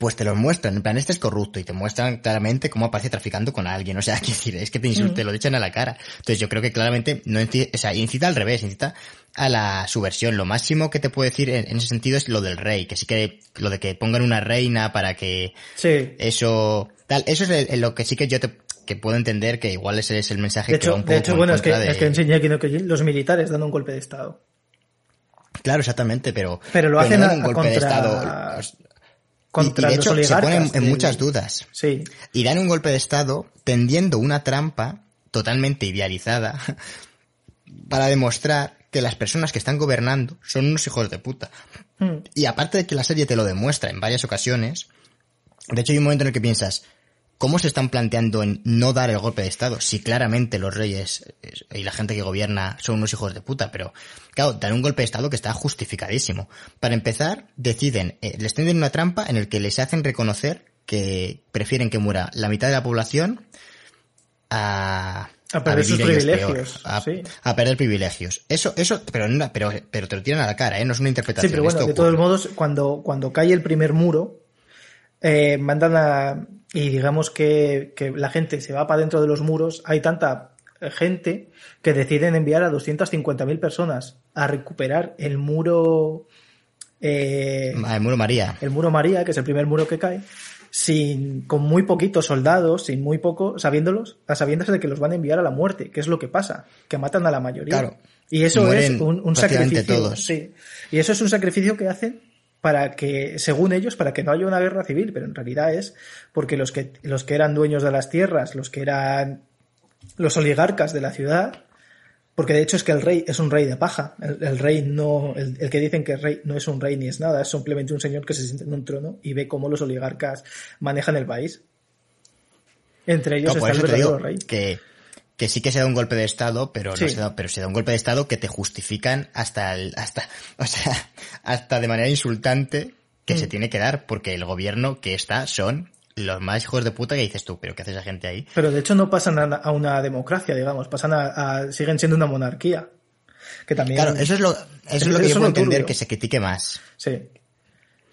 pues te lo muestran, en plan, este es corrupto y te muestran claramente cómo aparece traficando con alguien, o sea, quiero decir, es que te, insul- te lo echan a la cara. Entonces yo creo que claramente no inci- o sea, incita al revés, incita a la subversión. Lo máximo que te puedo decir en, en ese sentido es lo del rey, que sí que lo de que pongan una reina para que
sí
eso, tal, eso es lo que sí que yo te, que puedo entender que igual ese es el mensaje
de
que va
hecho,
un poco
de hecho
en
bueno es que,
de-
es que en Shinjeki no Kyojin los militares dan un golpe de estado
Claro, exactamente, pero...
Pero lo hacen a-
un golpe de estado.
Contra
y, y de
los
hecho se ponen en muchas dudas.
sí
y dan un golpe de estado tendiendo una trampa totalmente idealizada para demostrar que las personas que están gobernando son unos hijos de puta.
Mm.
Y aparte de que la serie te lo demuestra en varias ocasiones, de hecho hay un momento en el que piensas, ¿cómo se están planteando en no dar el golpe de estado? Si claramente los reyes eh, y la gente que gobierna son unos hijos de puta, pero claro, dan un golpe de estado que está justificadísimo. Para empezar, deciden, eh, les tienden una trampa en el que les hacen reconocer que prefieren que muera la mitad de la población a,
A perder sus privilegios,
peor, a,
sí.
a perder privilegios. Eso, eso, pero, no- pero, pero te lo tiran a la cara, ¿eh? No es una
Sí,
interpretación.
pero bueno,
esto
de todos modos, cuando, cuando cae el primer muro, eh, mandan a. Y digamos que, que la gente se va para dentro de los muros, hay tanta gente que deciden enviar a 250.000 personas a recuperar el muro. eh,
el muro María.
el muro María, que es el primer muro que cae, sin, con muy poquitos soldados, sin muy poco, sabiéndolos, sabiéndose de que los van a enviar a la muerte, que es lo que pasa, que matan a la mayoría.
Claro.
Y eso es un, un sacrificio.
Todos.
Sí. Y eso es un sacrificio que hacen para que, según ellos, para que no haya una guerra civil, pero en realidad es porque los que, los que eran dueños de las tierras, los que eran los oligarcas de la ciudad, porque de hecho es que el rey es un rey de paja. El, rey no, el, el, que dicen que el rey no es un rey ni es nada, es simplemente un señor que se siente en un trono y ve cómo los oligarcas manejan el país. Entre ellos
no,
está el verdadero rey.
Que, que sí que se da un golpe de estado, pero sí. no se da, pero se da un golpe de estado que te justifican hasta el, hasta, o sea, hasta de manera insultante que mm. se tiene que dar, porque el gobierno que está son los más hijos de puta que dices tú, pero ¿qué hace esa gente ahí?
Pero de hecho no pasan a, una democracia, digamos, pasan a, a, siguen siendo una monarquía. Que también.
Claro, eso es lo, eso es lo que yo puedo entender que se critique más.
Sí.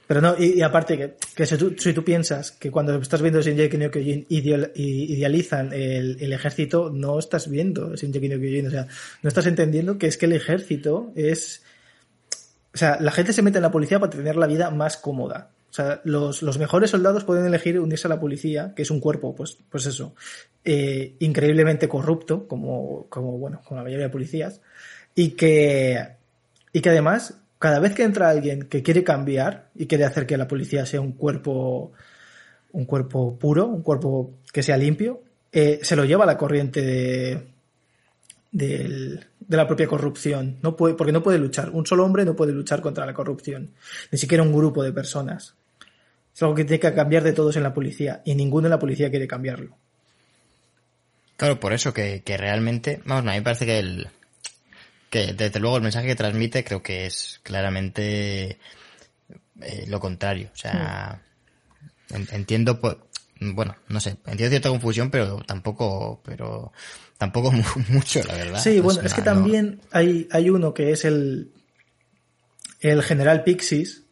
Pero no, y, aparte que, que si, tú, si, piensas que cuando estás viendo Shinji no Kyojin ideal, idealizan el, ejército, no estás viendo Shinji no Kyojin, o sea, no estás entendiendo que es que el ejército es... O sea, la gente se mete en la policía para tener la vida más cómoda. O sea, los, los, mejores soldados pueden elegir unirse a la policía, que es un cuerpo, pues, pues eso, eh, increíblemente corrupto, como, como, bueno, como la mayoría de policías, y que, y que además, cada vez que entra alguien que quiere cambiar y quiere hacer que la policía sea un cuerpo, un cuerpo puro, un cuerpo que sea limpio, eh, se lo lleva a la corriente de, de, la propia corrupción. No puede, porque no puede luchar. Un solo hombre no puede luchar contra la corrupción. Ni siquiera un grupo de personas. Es algo que tiene que cambiar de todos en la policía. Y ninguno en la policía quiere cambiarlo.
Claro, por eso que, que realmente, vamos, a mí me parece que el, que desde luego el mensaje que transmite creo que es claramente eh, lo contrario. O sea, mm. entiendo, pues, bueno, no sé, entiendo cierta confusión, pero tampoco, pero tampoco mucho, la verdad.
Sí, bueno, es, es que también hay, hay uno que es el, el general Pixis,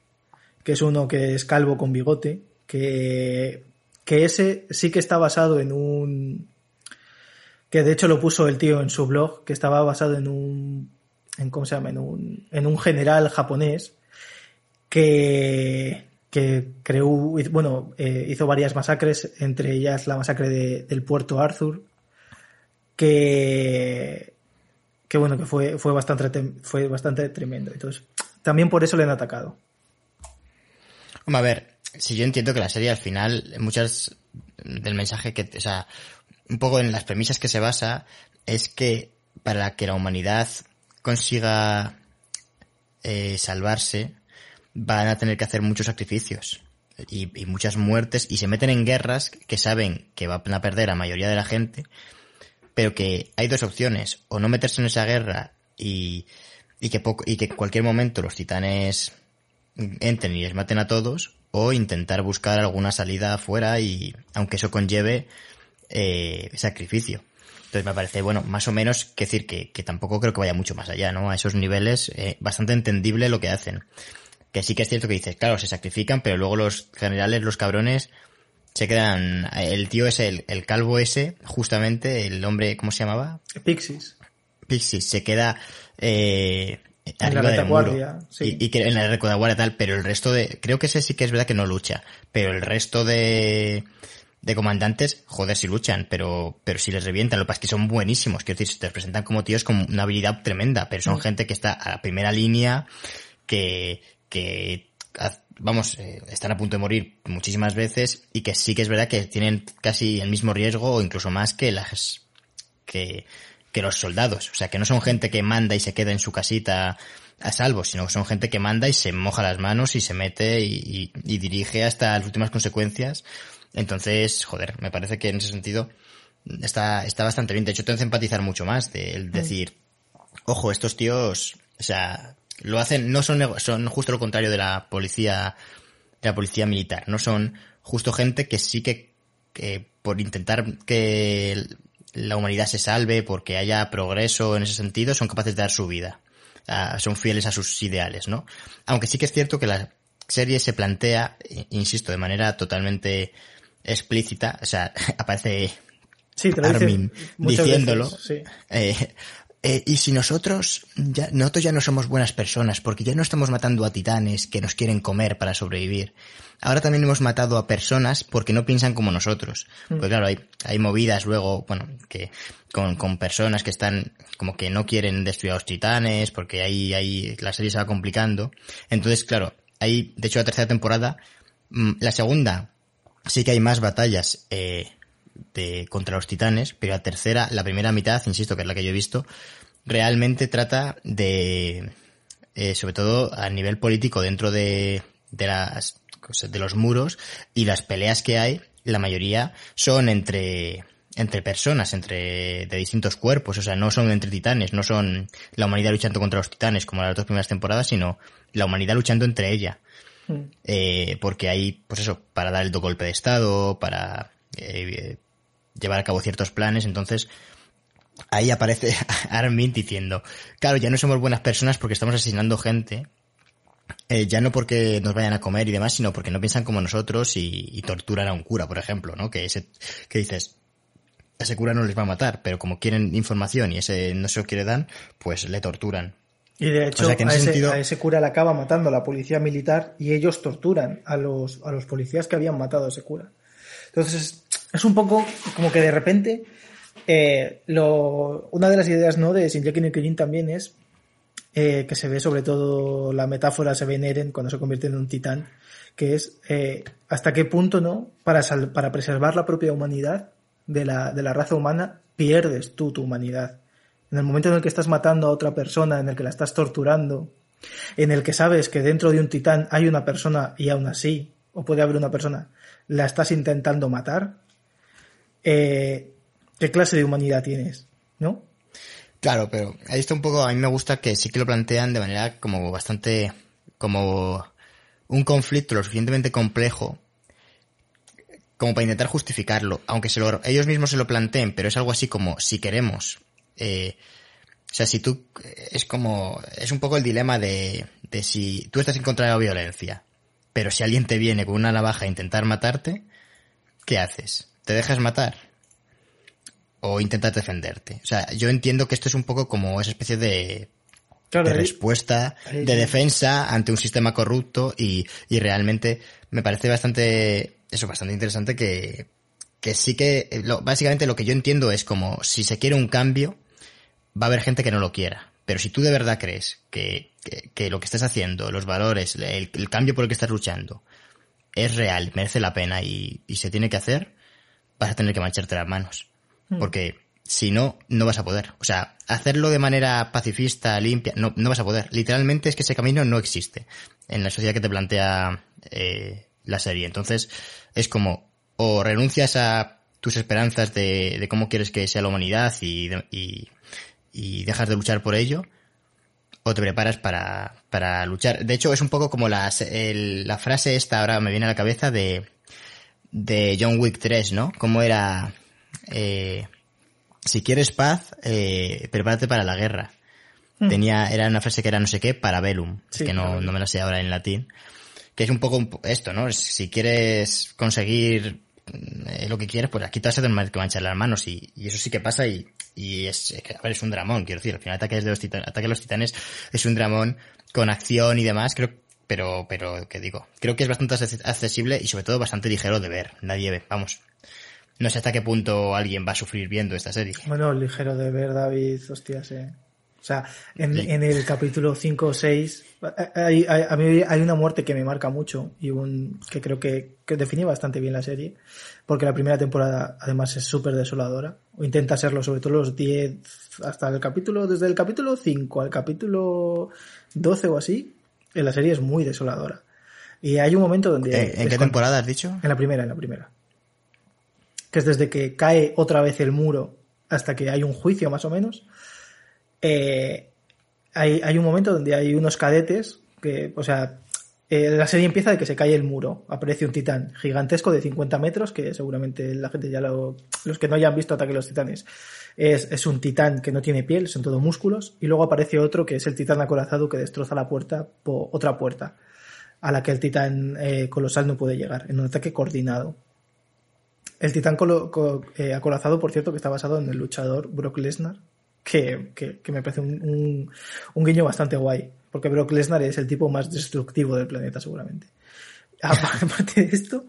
que es uno que es calvo con bigote, que, que ese sí que está basado en un, que de hecho lo puso el tío en su blog, que estaba basado en un, en cómo se llama, en un, en un general japonés que, que creó, bueno, eh, hizo varias masacres, entre ellas la masacre de, del puerto Arthur, que, que bueno, que fue, fue bastante, fue bastante tremendo. Entonces, también por eso le han atacado.
Vamos a ver, si yo entiendo que la serie al final, muchas del mensaje que, o sea, un poco en las premisas que se basa, es que para que la humanidad consiga eh, salvarse, van a tener que hacer muchos sacrificios y, muchas muertes y se meten en guerras que saben que van a perder a mayoría de la gente, pero que hay dos opciones, o no meterse en esa guerra y, y que poco, y que en cualquier momento los titanes entren y les maten a todos, o intentar buscar alguna salida afuera y aunque eso conlleve eh, sacrificio. Entonces me parece, bueno, más o menos que decir que, que, tampoco creo que vaya mucho más allá, ¿no? A esos niveles, eh, bastante entendible lo que hacen. Que sí que es cierto que dices, claro, se sacrifican, pero luego los generales, los cabrones, se quedan, el tío ese, el, el calvo ese, justamente, el hombre, ¿cómo se llamaba?
Pixis.
Pixis, se queda, eh,
en arriba la retaguardia,
sí. y, y, que en la retaguardia tal, pero el resto de, creo que ese sí que es verdad que no lucha, pero el resto de, de comandantes, joder, si luchan, pero, pero si les revientan, lo que pasa es que son buenísimos, quiero decir, se te presentan como tíos con una habilidad tremenda, pero son mm. gente que está a la primera línea, que, que, vamos, eh, están a punto de morir muchísimas veces y que sí que es verdad que tienen casi el mismo riesgo o incluso más que las, que, que los soldados. O sea, que no son gente que manda y se queda en su casita a salvo, sino que son gente que manda y se moja las manos y se mete y, y, y dirige hasta las últimas consecuencias entonces, joder, me parece que en ese sentido está, está bastante bien. De hecho, te hace empatizar mucho más de el decir, ojo, estos tíos, o sea, lo hacen, no son, son justo lo contrario de la policía, de la policía militar. No son justo gente que sí que, que por intentar que la humanidad se salve, porque haya progreso en ese sentido, son capaces de dar su vida. Uh, son fieles a sus ideales, ¿no? Aunque sí que es cierto que la serie se plantea, insisto, de manera totalmente explícita, o sea, aparece
sí,
Armin diciéndolo,
veces, sí.
eh, eh, y si nosotros ya, nosotros ya no somos buenas personas, porque ya no estamos matando a titanes que nos quieren comer para sobrevivir. Ahora también hemos matado a personas porque no piensan como nosotros.
Mm.
Pues claro, hay, hay movidas luego, bueno, que con, con personas que están como que no quieren destruir a los titanes, porque ahí, ahí la serie se va complicando. Entonces, claro, hay, de hecho, la tercera temporada, mm, la segunda, sí que hay más batallas, eh, de, contra los titanes, pero la tercera, la primera mitad, insisto, que es la que yo he visto, realmente trata de, eh, sobre todo a nivel político dentro de, de las, de los muros y las peleas que hay, la mayoría son entre, entre personas, entre, de distintos cuerpos, o sea, no son entre titanes, no son la humanidad luchando contra los titanes como las dos primeras temporadas, sino la humanidad luchando entre ella.
Mm.
Eh, porque hay, pues eso, para dar el golpe de estado, para eh, llevar a cabo ciertos planes, entonces ahí aparece Armin diciendo, claro, ya no somos buenas personas porque estamos asesinando gente, eh, ya no porque nos vayan a comer y demás, sino porque no piensan como nosotros y, torturan a un cura, por ejemplo, ¿no? Que ese, que dices, ese cura no les va a matar, pero como quieren información y ese no se lo quiere dar, pues le torturan.
Y de hecho,
O sea, que en
a,
ese sentido-
a ese cura le acaba matando a la policía militar y ellos torturan a los, a los policías que habían matado a ese cura. Entonces, es, es un poco como que de repente, eh, lo, una de las ideas ¿no? de Shinjeki no Kyojin también es eh, que se ve sobre todo la metáfora se ve en Eren cuando se convierte en un titán, que es eh, hasta qué punto, ¿no? Para, sal- para preservar la propia humanidad de la, de la raza humana, pierdes tú tu humanidad. En el momento en el que estás matando a otra persona, en el que la estás torturando, en el que sabes que dentro de un titán hay una persona y aún así, o puede haber una persona, la estás intentando matar, eh, ¿qué clase de humanidad tienes? ¿No?
Claro, pero ahí está un poco, a mí me gusta que sí que lo plantean de manera como bastante, como un conflicto lo suficientemente complejo como para intentar justificarlo, aunque se lo, ellos mismos se lo planteen, pero es algo así como si queremos, eh, o sea, si tú, es como, es un poco el dilema de, de si tú estás en contra de la violencia, pero si alguien te viene con una navaja a intentar matarte, ¿qué haces? ¿Te dejas matar? o intentas defenderte. O sea, yo entiendo que esto es un poco como esa especie de,
Claro,
de
ahí-
respuesta,
ahí-
de defensa ante un sistema corrupto y, y realmente me parece bastante, eso, bastante interesante que, que sí que, eh, lo- básicamente lo que yo entiendo es como si se quiere un cambio, va a haber gente que no lo quiera. Pero si tú de verdad crees que, que, que lo que estás haciendo, los valores, el, el cambio por el que estás luchando, es real, merece la pena y, y se tiene que hacer, vas a tener que mancharte las manos.
Hmm.
Porque si no, no vas a poder. O sea, hacerlo de manera pacifista, limpia, no, no vas a poder. Literalmente es que ese camino no existe en la sociedad que te plantea eh, la serie. Entonces, es como, o renuncias a tus esperanzas de, de cómo quieres que sea la humanidad y, y, y dejas de luchar por ello, o te preparas para, para luchar. De hecho, es un poco como las, el- la frase esta ahora me viene a la cabeza de, de John Wick 3, ¿no? Cómo era, eh, si quieres paz, eh, prepárate para la guerra.
Hmm.
Tenía, era una frase que era no sé qué, para velum,
Sí,
que no, no me la sé ahora en latín. Que es un poco esto, ¿no? Si quieres conseguir eh, lo que quieres, pues aquí te vas a tener que manchar las manos y, y eso sí que pasa y, y es, es que, a ver, es un dramón, quiero decir, al final ataque de los titanes, ataque de los titanes es un dramón con acción y demás, creo, pero, pero, ¿qué digo? Creo que es bastante acces- accesible y sobre todo bastante ligero de ver. Nadie ve, vamos. No sé hasta qué punto alguien va a sufrir viendo esta serie.
Bueno, ligero de ver, David, hostias, eh. O sea, en,
Sí.
en el capítulo 5 o 6, hay, hay- a mí hay una muerte que me marca mucho y un, que creo que, que define bastante bien la serie, porque la primera temporada además es súper desoladora, o intenta serlo, sobre todo los 10, hasta el capítulo, desde el capítulo 5 al capítulo 12 o así, en la serie es muy desoladora. Y hay un momento donde...
¿En, en
es
qué temporada has dicho?
en la primera, en la primera. Que es desde que cae otra vez el muro hasta que hay un juicio, más o menos. Eh, hay, un momento donde hay unos cadetes que, o sea, eh, la serie empieza de que se cae el muro. Aparece un titán gigantesco de 50 metros, que seguramente la gente ya lo. Los que no hayan visto Ataque a los Titanes, es, es un titán que no tiene piel, son todo músculos. Y luego aparece otro que es el titán acorazado que destroza la puerta, po- otra puerta, a la que el titán eh, colosal no puede llegar, en un ataque coordinado. El titán colo- co- eh, acorazado, por cierto, que está basado en el luchador Brock Lesnar, que que, que, me parece un, un, guiño bastante guay. Porque Brock Lesnar es el tipo más destructivo del planeta, seguramente. Aparte de esto,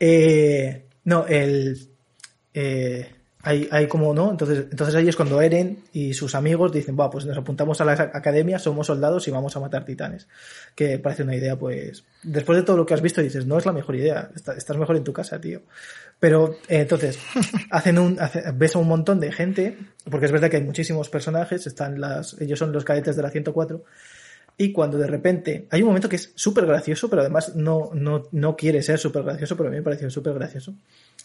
eh, no, el, eh, hay, hay como, ¿no? Entonces, entonces ahí es cuando Eren y sus amigos dicen, va, pues nos apuntamos a la academia, somos soldados y vamos a matar titanes. Que parece una idea, pues, después de todo lo que has visto dices, no es la mejor idea, estás mejor en tu casa, tío. Pero, eh, entonces, hacen un, ves a un montón de gente, porque es verdad que hay muchísimos personajes, están las, ellos son los cadetes de la 104, y cuando de repente hay un momento que es súper gracioso, pero además no, no, no quiere ser súper gracioso, pero a mí me pareció súper gracioso.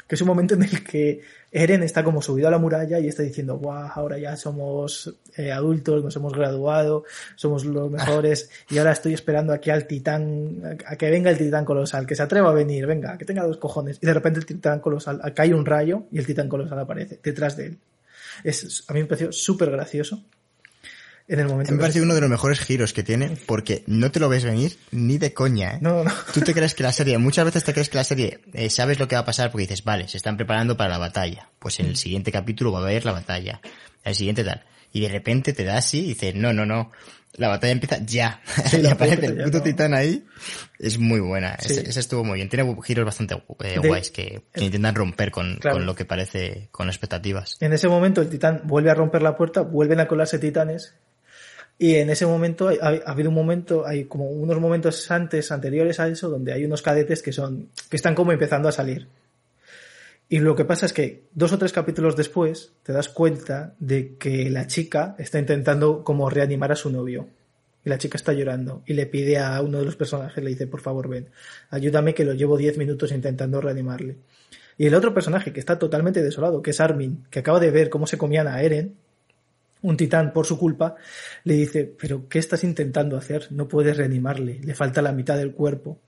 Que es un momento en el que Eren está como subido a la muralla y está diciendo, guau, ahora ya somos eh, adultos, nos hemos graduado, somos los mejores y ahora estoy esperando aquí al titán, a que venga el titán colosal, que se atreva a venir, venga, que tenga dos cojones. Y de repente el titán colosal, cae un rayo y el titán colosal aparece detrás de él. Es, a mí me pareció súper gracioso en el momento.
Me parece uno de los mejores giros que tiene porque no te lo ves venir ni de coña, ¿eh?
No, no.
Tú te crees que la serie, muchas veces te crees que la serie eh, sabes lo que va a pasar porque dices, vale, se están preparando para la batalla. Pues en el siguiente capítulo va a haber la batalla. El siguiente tal. Y de repente te da así y dices, no, no, no. La batalla empieza ya. y aparece el puto titán ahí. Es muy buena. Esa estuvo muy bien. Tiene giros bastante eh, guays que, intentan romper con, con, lo que parece, con expectativas.
En ese momento el titán vuelve a romper la puerta, vuelven a colarse titanes y en ese momento ha, habido un momento, hay como unos momentos antes, anteriores a eso, donde hay unos cadetes que son, que están como empezando a salir. Y lo que pasa es que dos o tres capítulos después te das cuenta de que la chica está intentando como reanimar a su novio. Y la chica está llorando y le pide a uno de los personajes, le dice, por favor, ven, ayúdame que lo llevo diez minutos intentando reanimarle. Y el otro personaje que está totalmente desolado, que es Armin, que acaba de ver cómo se comían a Eren, un titán por su culpa, le dice, pero ¿qué estás intentando hacer? No puedes reanimarle, le falta la mitad del cuerpo.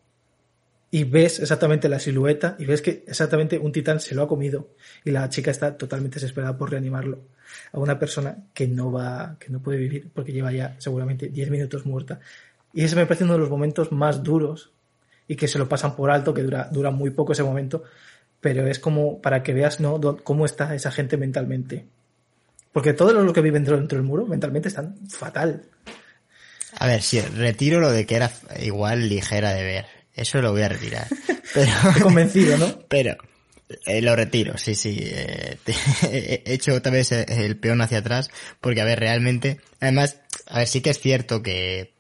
Y ves exactamente la silueta y ves que exactamente un titán se lo ha comido y la chica está totalmente desesperada por reanimarlo a una persona que no va, que no puede vivir porque lleva ya seguramente 10 minutos muerta. Y ese me parece uno de los momentos más duros y que se lo pasan por alto, que dura, muy poco ese momento, pero es como para que veas ¿no? cómo está esa gente mentalmente porque todos los que viven dentro del muro mentalmente están fatal.
A ver, si retiro lo de que era igual ligera de ver. Eso lo voy a retirar. Pero,
convencido, ¿no?
Pero eh, lo retiro, sí, sí. Eh, he hecho otra vez el peón hacia atrás porque, a ver, realmente, además, a ver, sí que es cierto que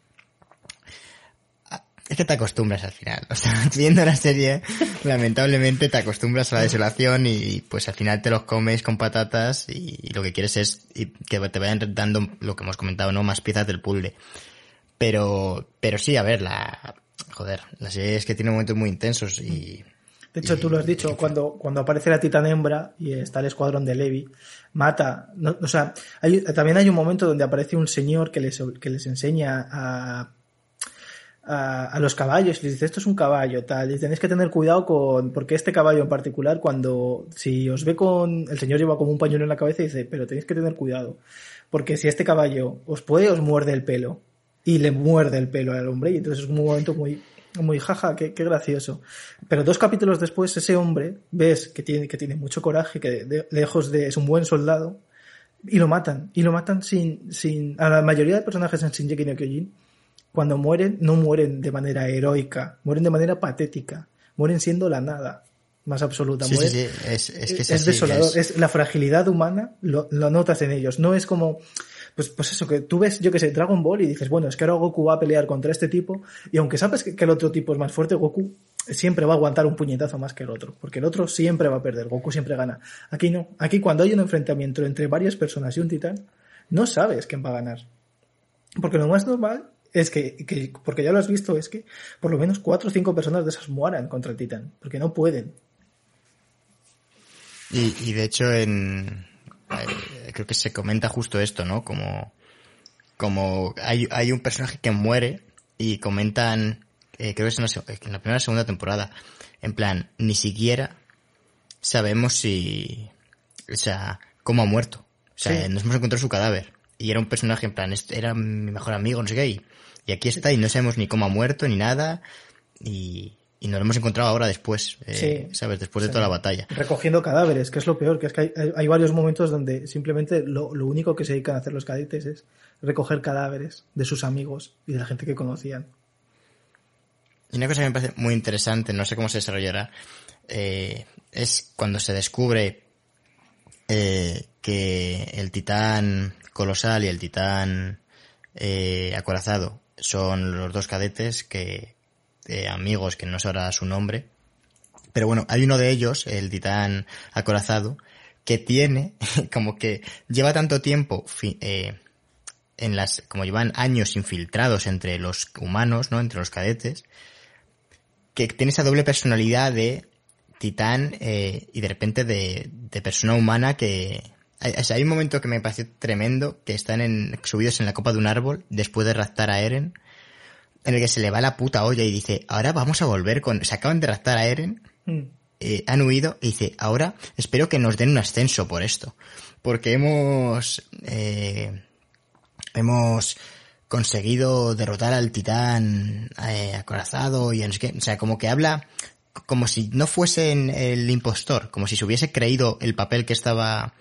es que te acostumbras al final. O sea, viendo la serie, lamentablemente te acostumbras a la desolación y pues al final te los comes con patatas y, lo que quieres es que te vayan dando lo que hemos comentado, ¿no? Más piezas del puzzle. Pero, pero sí, a ver, la, joder, la serie es que tiene momentos muy intensos y...
De hecho, tú lo has dicho, cuando, cuando aparece la titán hembra y está el escuadrón de Levi, mata, o sea, también hay un momento donde aparece un señor que les, que les enseña a a, los caballos y les dice esto es un caballo tal y tenéis que tener cuidado con porque este caballo en particular cuando si os ve con el señor lleva como un pañuelo en la cabeza y dice pero tenéis que tener cuidado porque si este caballo os puede os muerde el pelo y le muerde el pelo al hombre y entonces es un momento muy muy jaja qué, qué gracioso. Pero dos capítulos después ese hombre ves que tiene que tiene mucho coraje que lejos de es un buen soldado y lo matan y lo matan sin sin a la mayoría de personajes en Shinji no Kyojin cuando mueren, no mueren de manera heroica, mueren de manera patética, mueren siendo la nada más absoluta.
Sí, sí, sí. Es, es, que es,
desolador. Es... la fragilidad humana, lo, lo, notas en ellos. No es como, pues, pues eso, que tú ves, yo que sé, Dragon Ball y dices, bueno, es que ahora Goku va a pelear contra este tipo, y aunque sabes que, que el otro tipo es más fuerte, Goku siempre va a aguantar un puñetazo más que el otro, porque el otro siempre va a perder, Goku siempre gana. Aquí no, aquí cuando hay un enfrentamiento entre varias personas y un titán, no sabes quién va a ganar. Porque lo más normal es que, porque ya lo has visto, es que por lo menos cuatro o cinco personas de esas mueran contra el titán, porque no pueden.
Y, de hecho en eh, creo que se comenta justo esto, ¿no? Como como hay, hay un personaje que muere y comentan eh, creo que es en la, en la primera o segunda temporada en plan ni siquiera sabemos si o sea cómo ha muerto o sea nos hemos encontrado su cadáver y era un personaje en plan era mi mejor amigo no sé qué y aquí está y no sabemos ni cómo ha muerto ni nada. Y, y nos lo hemos encontrado ahora después, eh, ¿sabes? Después de toda la batalla.
Recogiendo cadáveres, que es lo peor, que es que hay, varios momentos donde simplemente lo, único que se dedican a hacer los cadetes es recoger cadáveres de sus amigos y de la gente que conocían.
Y una cosa que me parece muy interesante, no sé cómo se desarrollará, eh, es cuando se descubre eh, que el titán colosal y el titán acorazado son los dos cadetes que eh, amigos que no sabrá su nombre. Pero bueno, hay uno de ellos, el titán acorazado, que tiene como que lleva tanto tiempo eh, en las como llevan años infiltrados entre los humanos, ¿no? Entre los cadetes, que tiene esa doble personalidad de titán eh, y de repente de, de persona humana que hay, hay, un momento que me pareció tremendo que están en, subidos en la copa de un árbol después de raptar a Eren en el que se le va la puta olla y dice, ahora vamos a volver con... Se acaban de raptar a Eren, mm. eh, han huido y dice, ahora espero que nos den un ascenso por esto. Porque hemos... Eh, hemos conseguido derrotar al titán eh, acorazado y no sé qué. O sea, como que habla como si no fuese el impostor, como si se hubiese creído el papel que estaba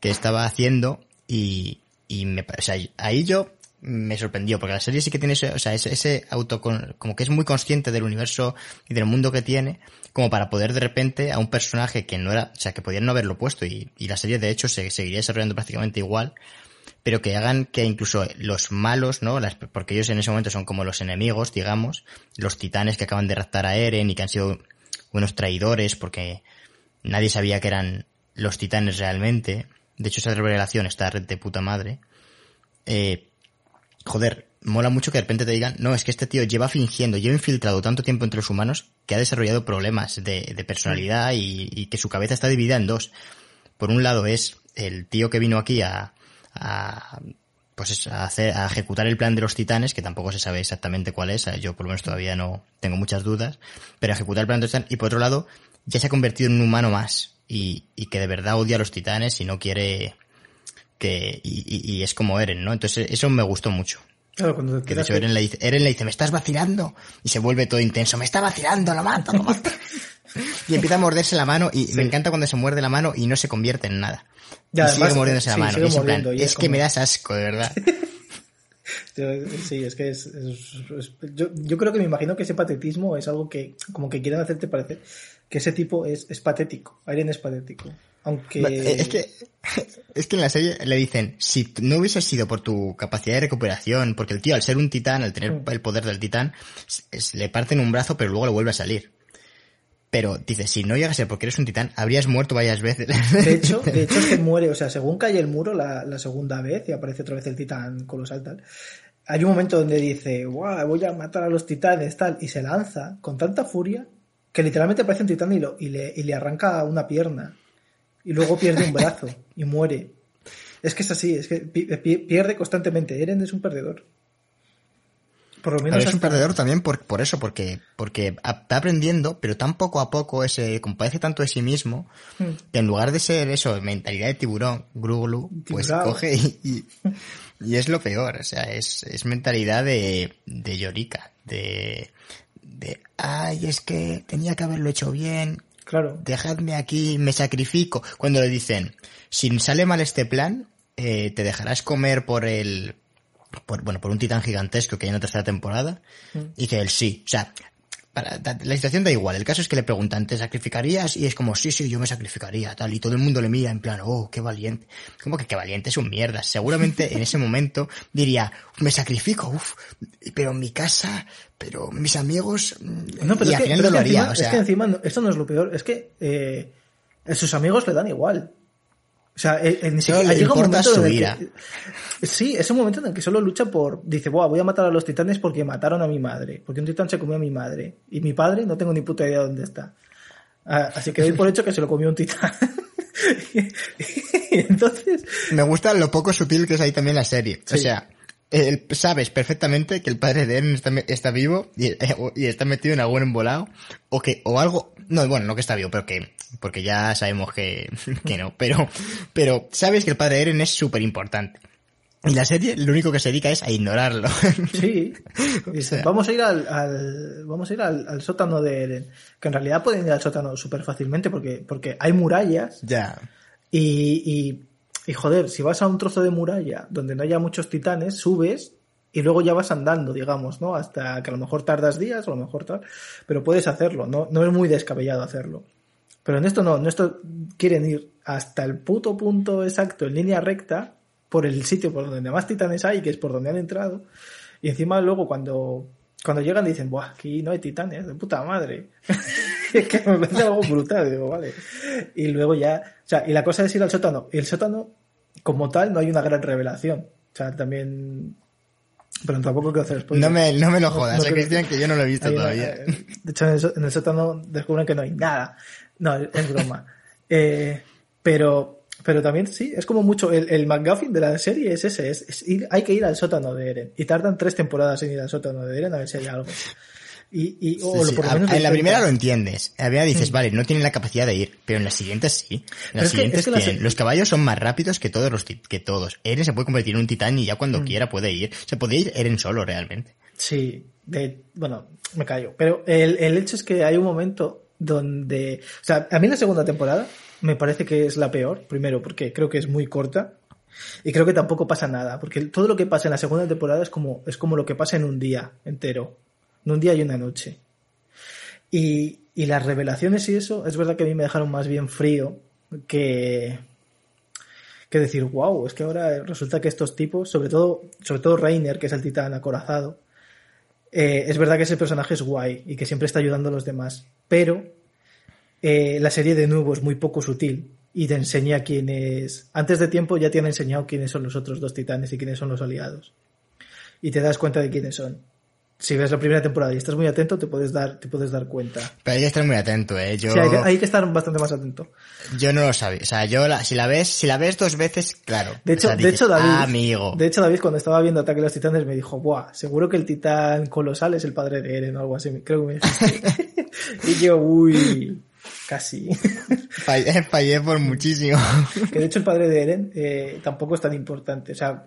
que estaba haciendo y, y me, o sea, ahí yo me sorprendió, porque la serie sí que tiene ese, o sea, ese, ese auto, como que es muy consciente del universo y del mundo que tiene, como para poder de repente a un personaje que no era, o sea, que podían no haberlo puesto y, y la serie de hecho se seguiría desarrollando prácticamente igual, pero que hagan que incluso los malos, ¿no? Porque ellos en ese momento son como los enemigos, digamos, los titanes que acaban de raptar a Eren y que han sido unos traidores porque nadie sabía que eran los titanes realmente. De hecho, esa revelación está de puta madre. Eh, joder, mola mucho que de repente te digan, no, es que este tío lleva fingiendo, lleva infiltrado tanto tiempo entre los humanos que ha desarrollado problemas de, de personalidad y, que su cabeza está dividida en dos. Por un lado es el tío que vino aquí a, a pues a, hacer, a ejecutar el plan de los titanes, que tampoco se sabe exactamente cuál es, yo por lo menos todavía no tengo muchas dudas, pero ejecutar el plan de los titanes, y por otro lado, ya se ha convertido en un humano más, y, y que de verdad odia a los titanes y no quiere, que y, y, es como Eren, ¿no? Entonces eso me gustó mucho.
Claro, cuando
que de hecho Eren le, dice, Eren le dice, me estás vacilando. Y se vuelve todo intenso, me está vacilando, lo mato, lo mato. y empieza a morderse la mano y me encanta cuando se muerde la mano y no se convierte en nada. y sigue mordiéndose la mano. es, plan, es, que me das asco, de verdad.
Sí, es que es, yo, yo, creo que me imagino que ese patetismo es algo que como que quieren hacerte parecer que ese tipo es, es patético. Eren es patético. Aunque...
Eh, es que, es que en la serie le dicen, si no hubiese sido por tu capacidad de recuperación, porque el tío al ser un titán, al tener mm. el poder del titán, le parten un brazo pero luego le vuelve a salir. Pero dice, si no llegas a ser porque eres un titán, habrías muerto varias veces.
De hecho, de hecho que muere, o sea, según cae el muro la, la segunda vez y aparece otra vez el titán colosal tal, hay un momento donde dice, Guau, voy a matar a los titanes tal, y se lanza con tanta furia que literalmente aparece un titán y, lo, y, le, y le arranca una pierna y luego pierde un brazo y muere. Es que es así, es que pierde constantemente. Eren es un perdedor.
Por lo menos es un perdedor también por, por eso, porque, porque está aprendiendo, pero tan poco a poco ese, compadece tanto de sí mismo, hmm. que en lugar de ser eso, mentalidad de tiburón, Gruglu, pues coge y, y, es lo peor, o sea, es, es mentalidad de, de llorica, de, de, ay, es que tenía que haberlo hecho bien,
Claro.
Dejadme aquí, me sacrifico. Cuando le dicen, si sale mal este plan, eh, te dejarás comer por el, por, bueno, por un titán gigantesco que hay en la tercera temporada. Mm. Y que él sí. O sea, la situación da igual. El caso es que le preguntan, ¿te sacrificarías? Y es como, sí, sí, yo me sacrificaría, tal. Y todo el mundo le mira en plan, oh, qué valiente. Como que qué valiente es un mierda. Seguramente en ese momento diría, me sacrifico, uff, pero mi casa, pero mis amigos.
No, pero y es, que, lo haría. Encima, Es que encima, esto no es lo peor, es que eh, sus amigos le dan igual. O sea, en, llega un momento su ira. sí, es un momento en el que solo lucha por. Dice, voy a matar a los titanes porque mataron a mi madre. Porque un titán se comió a mi madre. Y mi padre no tengo ni puta idea de dónde está. Ah, así que doy por hecho que se lo comió un titán. y, entonces.
Me gusta lo poco sutil que es ahí también la serie. O sea, sabes perfectamente que el padre de Eren está, vivo y, y, está metido en algún embolado. O que, o algo. No, bueno, no que está vivo, pero que porque ya sabemos que, que no, pero, pero sabes que el padre de Eren es súper importante. Y la serie lo único que se dedica es a ignorarlo.
Sí. Dice, vamos a ir al, al vamos a ir al, al, sótano de Eren. Que en realidad pueden ir al sótano súper fácilmente porque, porque hay murallas.
Ya.
Y, y, y joder, si vas a un trozo de muralla donde no haya muchos titanes, subes y luego ya vas andando, digamos, ¿no? Hasta que a lo mejor tardas días, a lo mejor tal, pero puedes hacerlo, no, no es muy descabellado hacerlo. Pero en esto no, en esto quieren ir hasta el puto punto exacto, en línea recta, por el sitio por donde más titanes hay, que es por donde han entrado, y encima luego cuando, cuando llegan dicen, buah, aquí no hay titanes, de puta madre. es que me parece algo brutal, digo, vale. Y luego ya, o sea, y la cosa es ir al sótano. Y el sótano, como tal, no hay una gran revelación. O sea, también pero tampoco quiero hacer spoilers.
No me, no me lo jodas, no, no, Cristian, que yo no lo he visto todavía.
de hecho, en el, en el, sótano descubren que no hay nada. No, es broma. eh, pero, pero también sí, es como mucho. El, el McGuffin de la serie es ese: es, es ir, hay que ir al sótano de Eren. Y tardan tres temporadas en ir al sótano de Eren a ver si hay algo. Y, y oh,
sí, sí. en la primera lo entiendes. En la primera dices, mm. vale, no tienen la capacidad de ir, pero en las siguientes sí. En las siguientes que, es que tienen. La... Los caballos son más rápidos que todos los que todos. Eren se puede convertir en un titán y ya cuando mm. quiera puede ir. Se puede ir Eren solo realmente.
Sí, de, bueno, me callo. Pero el, el hecho es que hay un momento donde, o sea, a mí la segunda temporada me parece que es la peor, primero porque creo que es muy corta, y creo que tampoco pasa nada, porque todo lo que pasa en la segunda temporada es como, es como lo que pasa en un día entero un día y una noche. Y, y, las revelaciones y eso, es verdad que a mí me dejaron más bien frío que, que decir, wow, es que ahora resulta que estos tipos, sobre todo, sobre todo Reiner, que es el titán acorazado, eh, es verdad que ese personaje es guay y que siempre está ayudando a los demás, pero eh, la serie de nuevo es muy poco sutil y te enseña quiénes, antes de tiempo ya te han enseñado quiénes son los otros dos titanes y quiénes son los aliados. Y te das cuenta de quiénes son si ves la primera temporada y estás muy atento, te puedes dar, te puedes dar cuenta.
Pero hay que estar muy atento, eh. Yo...
Sí, hay que, hay que estar bastante más atento.
Yo no lo sabía. O sea, yo la, si la ves, si la ves dos veces, claro.
De hecho,
o sea,
de
dices,
hecho, David.
Ah, amigo.
De hecho, David, cuando estaba viendo Ataque a los Titanes, me dijo, buah, seguro que el titán colosal es el padre de Eren o algo así. Creo que me dijiste. y yo, uy. Casi.
Fallé, fallé por muchísimo.
que de hecho el padre de Eren eh, tampoco es tan importante. O sea,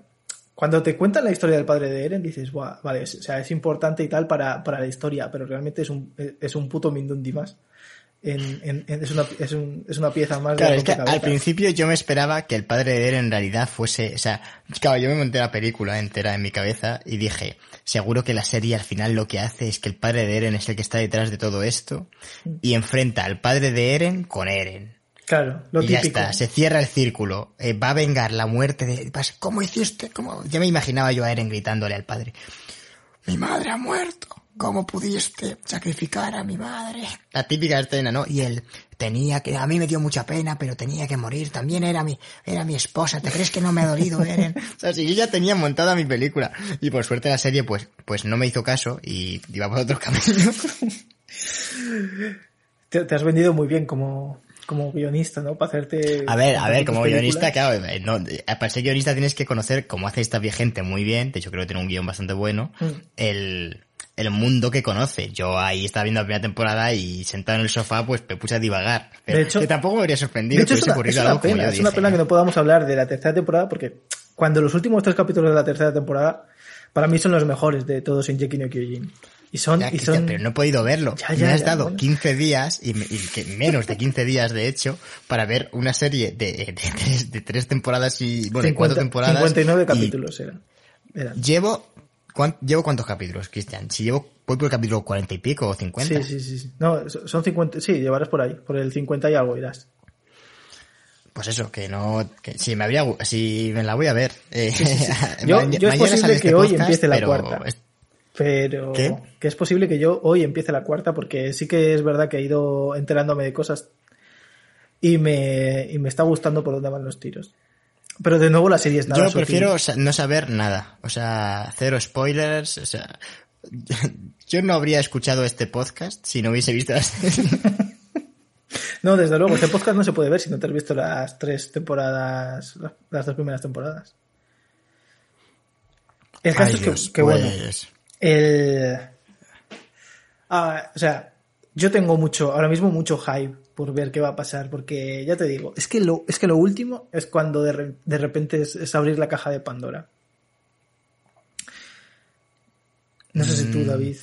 cuando te cuentan la historia del padre de Eren, dices, Buah, vale, o sea, es importante y tal para, para la historia, pero realmente es un, es un puto Mindundi más. En, en, en, es, una, es, un, es, una pieza más
claro, de es que al principio yo me esperaba que el padre de Eren en realidad fuese, o sea, claro, yo me monté la película entera en mi cabeza y dije, seguro que la serie al final lo que hace es que el padre de Eren es el que está detrás de todo esto y enfrenta al padre de Eren con Eren.
Claro, lo
y
típico.
ya está, se cierra el círculo. Eh, va a vengar la muerte de... ¿Cómo hiciste? ¿Cómo? Ya me imaginaba yo a Eren gritándole al padre. Mi madre ha muerto. ¿Cómo pudiste sacrificar a mi madre? La típica escena, ¿no? Y él tenía que... A mí me dio mucha pena, pero tenía que morir. También era mi, era mi esposa. ¿Te crees que no me ha dolido, Eren? o sea, si yo ya tenía montada mi película. Y por suerte la serie, pues, pues no me hizo caso y iba por otro camino.
te, te has vendido muy bien como, como guionista, ¿no? Para hacerte...
A ver, a ver, como guionista, claro, no, para ser guionista tienes que conocer cómo hace esta gente muy bien, de hecho creo que tiene un guion bastante bueno, mm. el, el mundo que conoce. Yo ahí estaba viendo la primera temporada y sentado en el sofá pues me puse a divagar.
De hecho,
que tampoco me habría sorprendido
de hecho, es una, es una pena, es una pena que no podamos hablar de la tercera temporada porque cuando los últimos tres capítulos de la tercera temporada para mí son los mejores de todos en Jeki no Kyojin. Y son,
ya,
y son...
Pero no he podido verlo.
Ya,
me has dado
bueno.
15 días, y, me, y que menos de 15 días de hecho, para ver una serie de, de, de, tres, de tres, temporadas y, bueno,
50,
de cuatro temporadas.
59 capítulos eran. eran.
Llevo, ¿cuánto, ¿llevo cuántos capítulos, Cristian? Si llevo, voy por el capítulo 40 y pico o 50.
Sí, sí, sí. No, son 50, sí, llevarás por ahí, por el 50 y algo irás.
Pues eso, que no, que si me habría, si me la voy a ver. Eh,
sí, sí, sí. yo, yo es posible que hoy empiece la
pero...
cuarta. Pero
¿Qué?
que es posible que yo hoy empiece la cuarta porque sí que es verdad que he ido enterándome de cosas y me, y me está gustando por dónde van los tiros. Pero de nuevo la serie es nada
Yo prefiero sutil. no saber nada. O sea, cero spoilers. O sea, yo no habría escuchado este podcast si no hubiese visto la serie.
No, desde luego, este podcast no se puede ver si no te has visto las tres temporadas, las dos primeras temporadas. El caso
Ay,
es que,
Dios,
que
pues...
bueno, el... Ah, o sea, yo tengo mucho, ahora mismo mucho hype por ver qué va a pasar, porque ya te digo, es que lo, es que lo último es cuando de, re, de repente es, es, abrir la caja de Pandora. No sé si tú,
Mm.
David.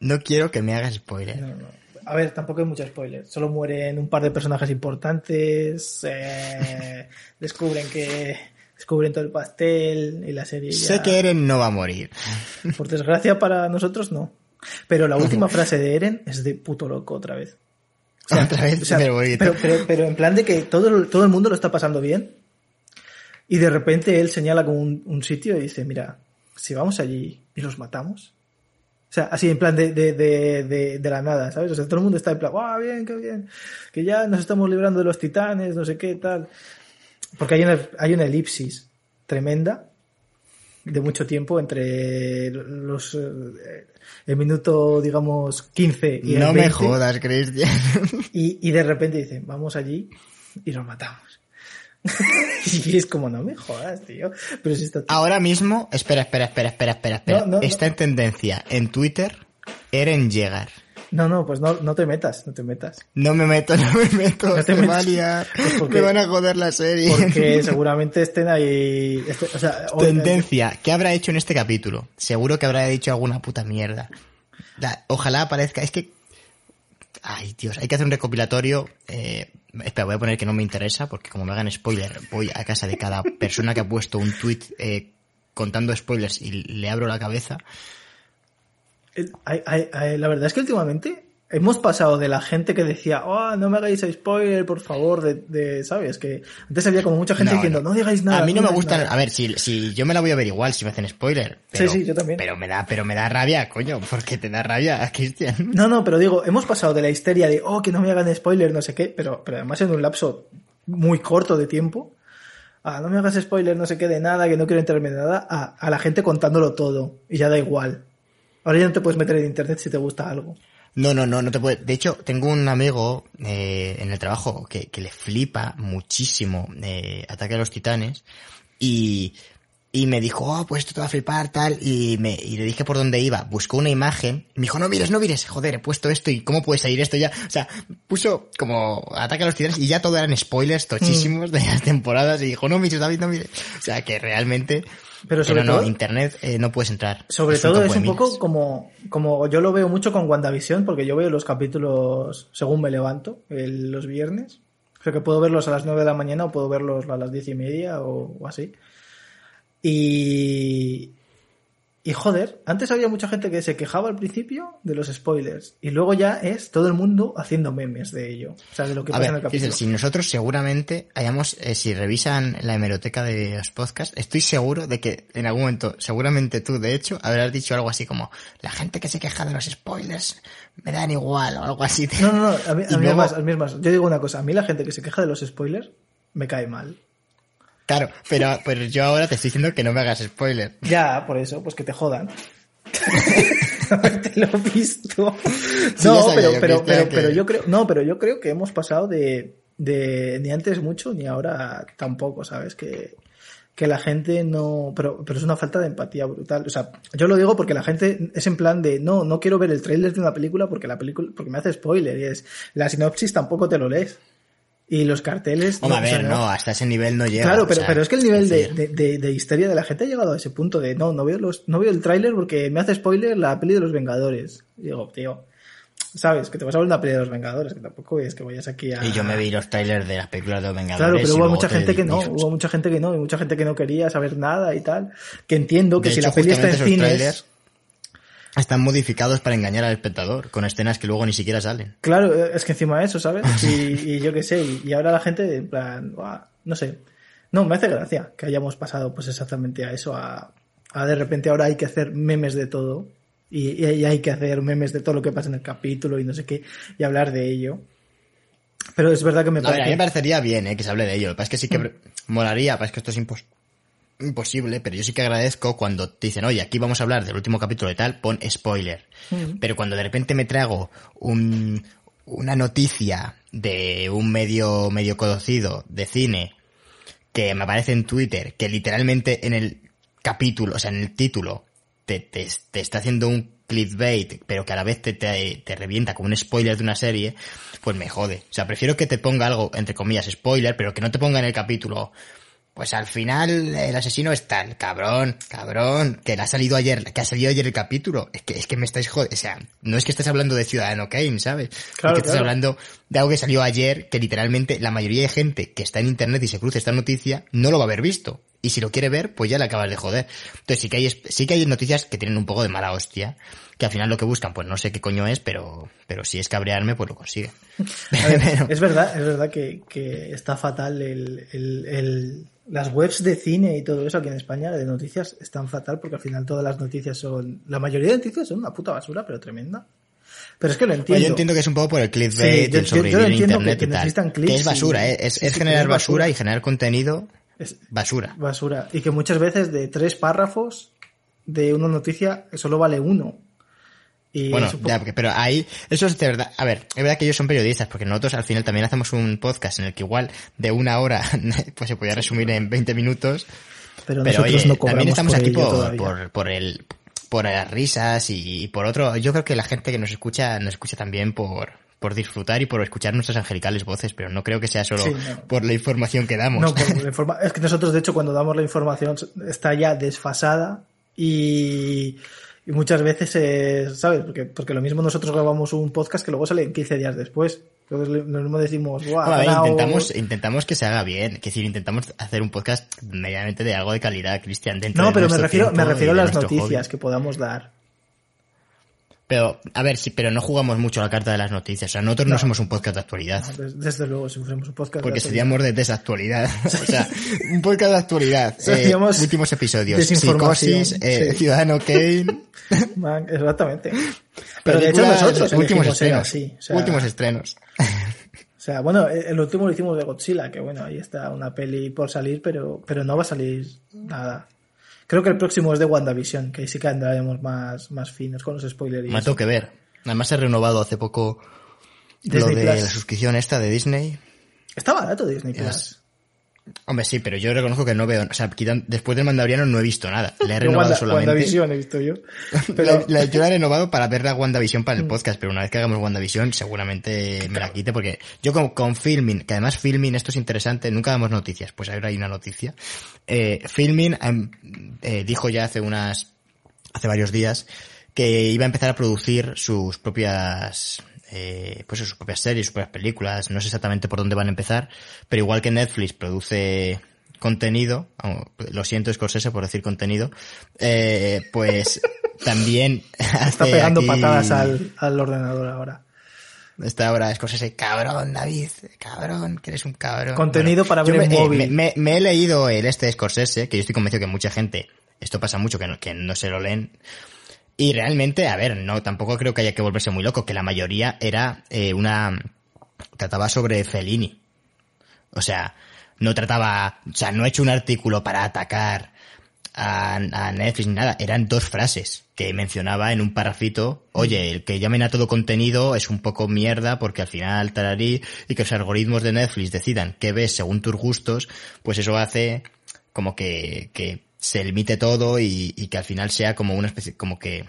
No quiero que me hagas spoiler.
No, no. A ver, tampoco hay mucho spoiler. Solo mueren un par de personajes importantes. eh, descubren que. Descubren todo el pastel y la serie. ya-
Sé que Eren no va a morir.
Por desgracia para nosotros, no. Pero la última frase de Eren es de puto loco otra vez.
Otra vez, pero bonito.
pero, pero- pero en plan de que todo, todo el mundo lo está pasando bien. Y de repente él señala como un, un sitio y dice, mira, si vamos allí y los matamos. O sea, así en plan de, de, de, de, la nada, ¿sabes? O sea, todo el mundo está en plan, ¡ah, bien, qué bien! Que ya nos estamos librando de los titanes, no sé qué, tal. Porque hay una, hay una elipsis tremenda de mucho tiempo entre los eh, el minuto digamos 15 y el
No me
20,
jodas, Cristian.
y, y de repente dicen vamos allí y los matamos y es como no me jodas tío pero si está
Ahora mismo, espera, espera, espera, espera, espera, espera.
No, no,
Está en tendencia en Twitter Eren Llegar.
No no pues no, no te metas no te metas
No me meto, no me meto.
No te
va a liar.
Pues porque-
Me van a joder la serie.
porque seguramente estén ahí este- o sea, hoy-
Tendencia. ¿Qué habrá hecho en este capítulo? Seguro que habrá dicho alguna puta mierda. La- ojalá aparezca. Es que. Ay, Dios, hay que hacer un recopilatorio. Eh, espera, voy a poner que no me interesa, porque como me hagan spoiler, voy a casa de cada persona que ha puesto un tweet eh, contando spoilers y le abro la cabeza.
El- hay- hay- hay- la verdad es que últimamente hemos pasado de la gente que decía, oh, no me hagáis spoiler, por favor, de, de- ¿sabes? Que antes había como mucha gente
No,
diciendo,
no.
no, digáis nada.
a mí no, me gustan,
nada".
a ver, si, si yo me la voy a ver igual si me hacen spoiler. Pero,
sí, yo también.
Pero me da, pero me da rabia, coño, porque te da rabia, Cristian.
No, no, pero digo, hemos pasado de la histeria de, oh, que no me hagan spoiler, no sé qué, pero, pero además en un lapso muy corto de tiempo, a no me hagas spoiler, no sé qué, de nada, que no quiero enterarme de nada, a, a la gente contándolo todo, y ya da igual. Ahora ya no te puedes meter en internet si te gusta algo.
No, no, no, no te puede. De hecho, tengo un amigo eh, en el trabajo que, que le flipa muchísimo eh, Ataque a los Titanes y, y me dijo, oh, pues esto te va a flipar, tal, y, me, y le dije por dónde iba. Buscó una imagen, me dijo, no mires, no mires, joder, he puesto esto y cómo puede salir esto ya. O sea, puso como Ataque a los Titanes y ya todo eran spoilers tochísimos de las temporadas y dijo, no mires, David, no mires. O sea, que realmente...
Pero sobre
no,
todo-
internet eh, no puedes entrar.
Sobre todo es un poco como, como yo lo veo mucho con WandaVision, porque yo veo los capítulos según me levanto, el- los viernes. Creo que puedo verlos a las 9 de la mañana o puedo verlos a las diez y media o, o así. Y, y joder, antes había mucha gente que se quejaba al principio de los spoilers y luego ya es todo el mundo haciendo memes de ello. O sea, de lo que
A
pasa
ver,
en el capítulo.
Cristian, si nosotros seguramente hayamos, eh, si revisan la hemeroteca de los podcasts, estoy seguro de que en algún momento, seguramente tú, de hecho, habrás dicho algo así como, la gente que se queja de los spoilers me dan igual o algo así.
No, no, no, a mí, a mí
luego-
además- a mí además, yo digo una cosa, a mí la gente que se queja de los spoilers me cae mal.
Claro, pero, pero yo ahora te estoy diciendo que no me hagas spoiler.
Ya, por eso, pues que te jodan. te lo he visto.
Sí,
No, pero,
yo,
pero, pero,
que-
pero yo creo, no, pero yo creo que hemos pasado de, de ni antes mucho ni ahora tampoco, ¿sabes? Que, que la gente no, pero, pero es una falta de empatía brutal. O sea, yo lo digo porque la gente es en plan de, no, no quiero ver el tráiler de una película porque la película, porque me hace spoiler y es, la sinopsis tampoco te lo lees. Y los carteles.
Hombre, a
o sea,
ver, no, hasta ese nivel no llega.
Claro,
o
pero,
sea,
pero es que el nivel de, de, de- de histeria de la gente ha llegado a ese punto de no, no veo los, no veo el tráiler porque me hace spoiler la peli de los Vengadores. Y digo, tío, sabes, que te vas a ver una peli de los Vengadores, que tampoco es que vayas aquí a.
Y yo me vi los trailers de las películas de los Vengadores.
Claro, pero hubo mucha
te
gente que no, hubo mucha gente que no, y mucha gente que no quería saber nada y tal. Que entiendo que si
hecho,
la peli está en cines.
trailers están modificados para engañar al espectador, con escenas que luego ni siquiera salen.
Claro, eh, es que encima de eso, ¿sabes? Y, y yo qué sé, y, y ahora la gente, en plan, no sé. No, me hace gracia que hayamos pasado pues exactamente a eso, a, a de repente ahora hay que hacer memes de todo, y, hay que hacer memes de todo lo que pasa en el capítulo y no sé qué, y hablar de ello. Pero es verdad que me
A ver, a mí
parece...
me parecería bien eh, que se hable de ello. Lo que pasa es que sí que molaría, pasa es que esto es impos- imposible, pero yo sí que agradezco cuando te dicen, oye, aquí vamos a hablar del último capítulo de tal, pon spoiler.
Mm.
Pero cuando de repente me trago un, una noticia de un medio, medio conocido de cine que me aparece en Twitter, que literalmente en el capítulo, o sea, en el título, te, te, te está haciendo un clickbait, pero que a la vez te, te, te revienta como un spoiler de una serie, pues me jode. O sea, prefiero que te ponga algo, entre comillas, spoiler, pero que no te ponga en el capítulo, pues al final el asesino es tal, cabrón, cabrón, que le ha salido ayer, que ha salido ayer el capítulo. Es que, es que me estáis jodiendo, o sea, no es que estés hablando de Ciudadano Kane, ¿sabes?
Claro,
es que estás
claro.
hablando de algo que salió ayer, que literalmente la mayoría de gente que está en internet y se cruza esta noticia, no lo va a haber visto. Y si lo quiere ver, pues ya le acabas de joder. Entonces sí que hay, sí que hay noticias que tienen un poco de mala hostia, que al final lo que buscan, pues no sé qué coño es, pero, pero si es cabrearme, pues lo consiguen.
Ver, es verdad, es verdad que, que está fatal el, el- el- las webs de cine y todo eso aquí en España de noticias están fatal porque al final todas las noticias son, la mayoría de noticias son una puta basura, pero tremenda. Pero es que lo entiendo.
yo entiendo que es un poco por el clickbait,
Sí, yo-
el sobrevivir en internet
que-
y tal.
necesitan
Que es basura, ¿eh? es,
sí,
es
sí,
generar
es
basura.
basura.
y generar contenido
Es
basura.
basura. Y que muchas veces de tres párrafos de una noticia solo vale uno. Y
Bueno,
poco-
ya, porque- pero ahí, eso es de verdad. A ver, es verdad que ellos son periodistas, porque nosotros al final también hacemos un podcast en el que igual de una hora, pues se podía resumir en 20 minutos.
pero,
Pero
nosotros
oye,
no cobramos
también estamos
por
aquí por, por, por el, por las risas y, y por otro. Yo creo que la gente que nos escucha, nos escucha también por, por disfrutar y por escuchar nuestras angelicales voces, pero no creo que sea solo
Sí, no.
por la información que damos.
No, por la informa- es que nosotros, de hecho, cuando damos la información está ya desfasada y, y muchas veces, es, ¿sabes? Porque, porque lo mismo nosotros grabamos un podcast que luego sale 15 días después. Entonces mismo decimos, guau, ganado-
intentamos, intentamos que se haga bien, que decir, intentamos hacer un podcast medianamente de algo de calidad, Cristian, dentro
No,
de
pero me refiero, me refiero a las noticias
hobby.
que podamos dar.
Pero, a ver, sí, pero no jugamos mucho la carta de las noticias. O sea, nosotros no,
No.
somos un podcast de actualidad.
Des- Desde luego, si fuéramos un podcast.
Porque
de
seríamos de desactualidad. O sea, un podcast de actualidad. Eh, últimos episodios. Psicosis, eh,
sí.
Ciudadano Kane.
Man, Exactamente. Pero de hecho nosotros
últimos estrenos.
así. O sea,
últimos estrenos.
O sea, bueno, el último lo hicimos de Godzilla, que bueno, ahí está una peli por salir, pero, pero no va a salir nada. Creo que el próximo es de WandaVision, que ahí sí que andaremos más, más finos con los spoilers.
Me tengo que ver. Además he renovado hace poco lo de
Plus.
la suscripción esta de Disney.
Está barato Disney. Plus.
Hombre, sí, pero yo reconozco que no veo, o sea, quitan- después del Mandaloriano no he visto nada. Le he renovado
Wanda-
solamente.
WandaVision he visto yo.
La-
Pero,
la- yo la he renovado para ver la WandaVision para el
Mm.
podcast, pero una vez que hagamos WandaVision seguramente me la quite porque yo con, con Filmin, que además Filmin, esto es interesante, nunca damos noticias, pues ahora hay una noticia. Eh, Filmin em, eh, dijo ya hace unas, hace varios días que iba a empezar a producir sus propias eh, pues sus propias series, sus propias películas, no sé exactamente por dónde van a empezar, pero igual que Netflix produce contenido, lo siento Scorsese por decir contenido, eh, pues también
está pegando
aquí-
patadas al, al ordenador ahora.
Está ahora Scorsese, cabrón David, cabrón, que eres un cabrón.
Contenido para ver en
me, eh,
móvil.
me he leído el este de Scorsese, que yo estoy convencido que mucha gente, esto pasa mucho, que no, que no se lo leen, y realmente, a ver, no, tampoco creo que haya que volverse muy loco, que la mayoría era eh, una... trataba sobre Fellini. O sea, no trataba... O sea, no he hecho un artículo para atacar a, Netflix ni nada. Eran dos frases que mencionaba en un parrafito. Oye, el que llamen a todo contenido es un poco mierda porque al final tararí y que los algoritmos de Netflix decidan qué ves según tus gustos, pues eso hace como que, que se limite todo y, y que al final sea como una especie, como que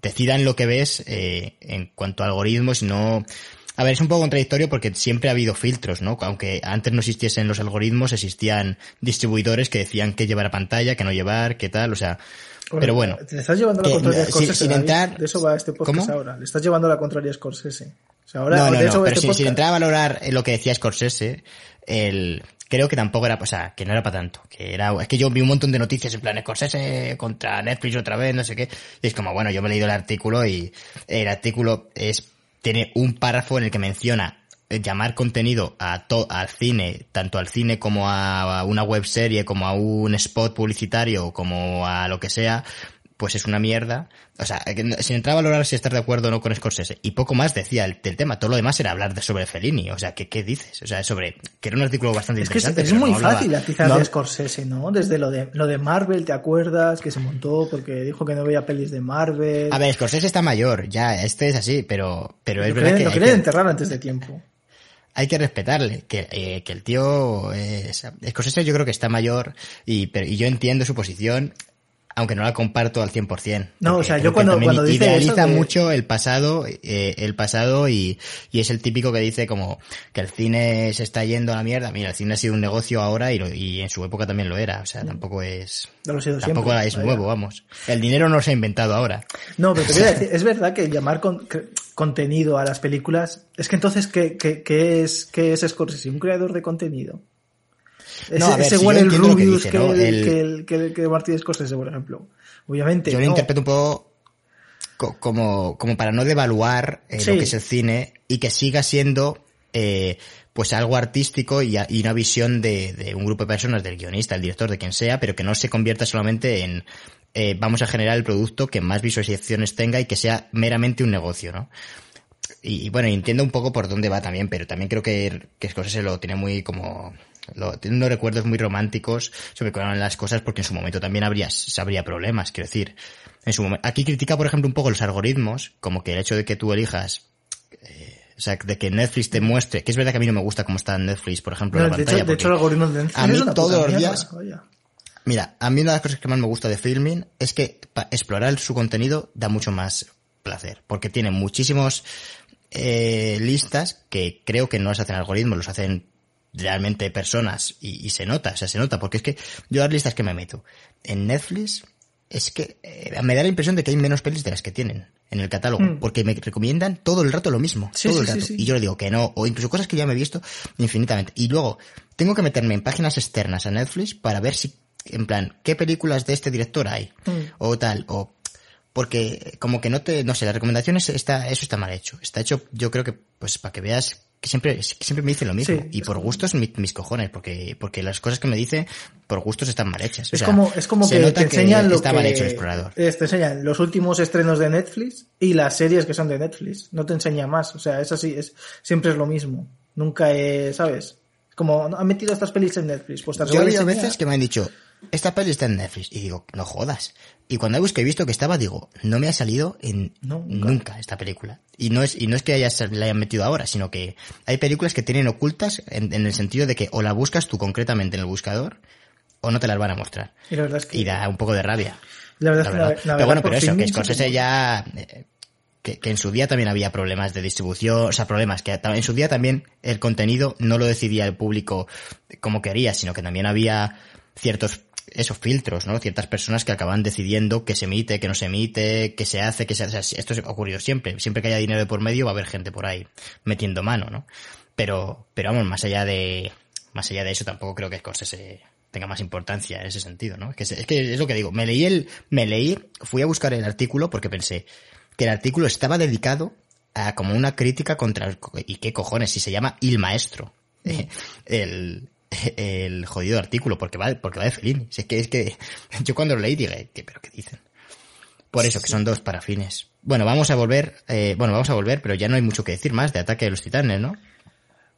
decidan lo que ves eh, en cuanto a algoritmos y no... A ver, es un poco contradictorio porque siempre ha habido filtros, ¿no? Aunque antes no existiesen los algoritmos, existían distribuidores que decían qué llevar a pantalla, qué no llevar, qué tal, o sea... Pero bueno,
Te estás llevando la contraria a Scorsese.
sin entrar-
De eso va este podcast
¿Cómo?
ahora. Le estás llevando la contraria a Scorsese. O sea, ahora,
no, no,
de eso
no,
va
pero
este
sin, sin entrar a valorar eh, lo que decía Scorsese, el, creo que tampoco era, o sea, que no era para tanto, que era, es que yo vi un montón de noticias en plan Scorsese contra Netflix otra vez, no sé qué, y es como, bueno, yo me he leído el artículo y el artículo es, tiene un párrafo en el que menciona eh, llamar contenido a to, al cine, tanto al cine como a, a una web serie, como a un spot publicitario, como a lo que sea, pues es una mierda. O sea, que sin entrar a valorar si estás de acuerdo o no con Scorsese. Y poco más decía el, tema. Todo lo demás era hablar de, sobre Fellini. O sea, ¿qué, ¿qué dices? O sea, sobre... Que era un artículo bastante
Es que es,
interesante.
es
pero
muy
no
fácil atizar
no
de Scorsese, ¿no? Desde lo de, lo de Marvel, ¿te acuerdas? Que se montó porque dijo que no veía pelis de Marvel.
A ver, Scorsese está mayor. Ya, este es así. Pero, pero es
lo
verdad que
lo
que
enterrar antes de tiempo.
hay que respetarle. Que, eh, que el tío... Es, Scorsese yo creo que está mayor y, pero, y yo entiendo su posición. Aunque no la comparto al 100%.
No, o sea, yo cuando, cuando
dice idealiza mucho el pasado, eh, el pasado y, y, es el típico que dice como que el cine se está yendo a la mierda. Mira, el cine ha sido un negocio ahora y, y en su época también lo era. O sea, mm. tampoco es, tampoco es nuevo, vamos. El dinero no se ha inventado ahora.
No, pero te voy a decir, es verdad que llamar con, contenido a las películas, es que entonces, ¿qué, qué, qué es, qué es Scorsese? Un creador de contenido. No, a ver, ese igual el Rubius que, el, que, que, Martin Scorsese, por ejemplo. Obviamente.
Yo lo interpreto un poco como, como para no devaluar eh, lo que es el cine y que siga siendo eh, pues algo artístico y, y una visión de, de, un grupo de personas, del guionista, el director, de quien sea, pero que no se convierta solamente en eh, vamos a generar el producto que más visualizaciones tenga y que sea meramente un negocio, ¿no? Y, y bueno, entiendo un poco por dónde va también, pero también creo que, que Scorsese lo tiene muy como lo, tiene unos recuerdos muy románticos sobre cómo eran las cosas porque en su momento también habría, habría problemas, quiero decir. En su momento, aquí critica, por ejemplo, un poco los algoritmos, como que el hecho de que tú elijas, eh, o sea, de que Netflix te muestre, que es verdad que a mí no me gusta cómo está Netflix, por ejemplo, en la
de
pantalla.
Hecho, de hecho, el algoritmo de Netflix
a mí todos los días, mira, a mí una de las cosas que más me gusta de Filming es que explorar su contenido da mucho más placer, porque tiene muchísimos eh, listas que creo que no las hacen algoritmos, los hacen realmente personas y, se nota, o sea, se nota, porque es que yo las listas que me meto en Netflix es que eh, me da la impresión de que hay menos pelis de las que tienen en el catálogo, hmm. porque me recomiendan todo el rato lo mismo, todo el rato, y yo le digo que no, o incluso cosas que ya me he visto infinitamente, y luego tengo que meterme en páginas externas a Netflix para ver si, en plan, qué películas de este director hay, hmm. o tal, o porque como que no te, no sé, las recomendaciones está, eso está mal hecho, está hecho, yo creo que, pues para que veas que siempre, siempre me dice lo mismo. y por gustos mis, cojones, porque, porque las cosas que me dice por gustos están mal hechas.
es como, es como que te enseñan lo
está mal hecho el explorador.
te enseñan los últimos estrenos de Netflix y las series que son de Netflix. No te enseña más. O sea, es así, es, siempre es lo mismo. Nunca es, ¿sabes? Como, han metido estas pelis en Netflix. Pues
Yo he veces que me han dicho, esta peli está en Netflix. Y digo, no jodas. Y cuando he buscado y visto que estaba, digo, no me ha salido en nunca. esta película. Y no es, y no es que haya, la hayan metido ahora, sino que hay películas que tienen ocultas en, el sentido de que o la buscas tú concretamente en el buscador, o no te las van a mostrar.
Y la verdad es que...
da un poco de rabia.
La verdad, es que
Pero bueno, pero eso, que Scorsese ya, eh, que, que, en su día también había problemas de distribución, o sea, problemas que en su día también el contenido no lo decidía el público como quería, sino que también había ciertos esos filtros, ¿no? Ciertas personas que acaban decidiendo que se emite, que no se emite, que se hace, que se hace. Esto ha ocurrido siempre. Siempre que haya dinero de por medio va a haber gente por ahí metiendo mano, ¿no? Pero, pero vamos, más allá de, más allá de eso tampoco creo que se tenga más importancia en ese sentido, ¿no? Es que, es que es lo que digo. Me leí el, me leí, fui a buscar el artículo porque pensé que el artículo estaba dedicado a como una crítica contra el, y qué cojones, si se llama Il Maestro. el, el jodido artículo, porque va, porque va de Fellini. es que, es que yo cuando lo leí dije, ¿qué, pero qué dicen? Por eso, que son dos parafines. Bueno, vamos a volver, eh, bueno, vamos a volver, pero ya no hay mucho que decir más de Ataque de los Titanes, ¿no?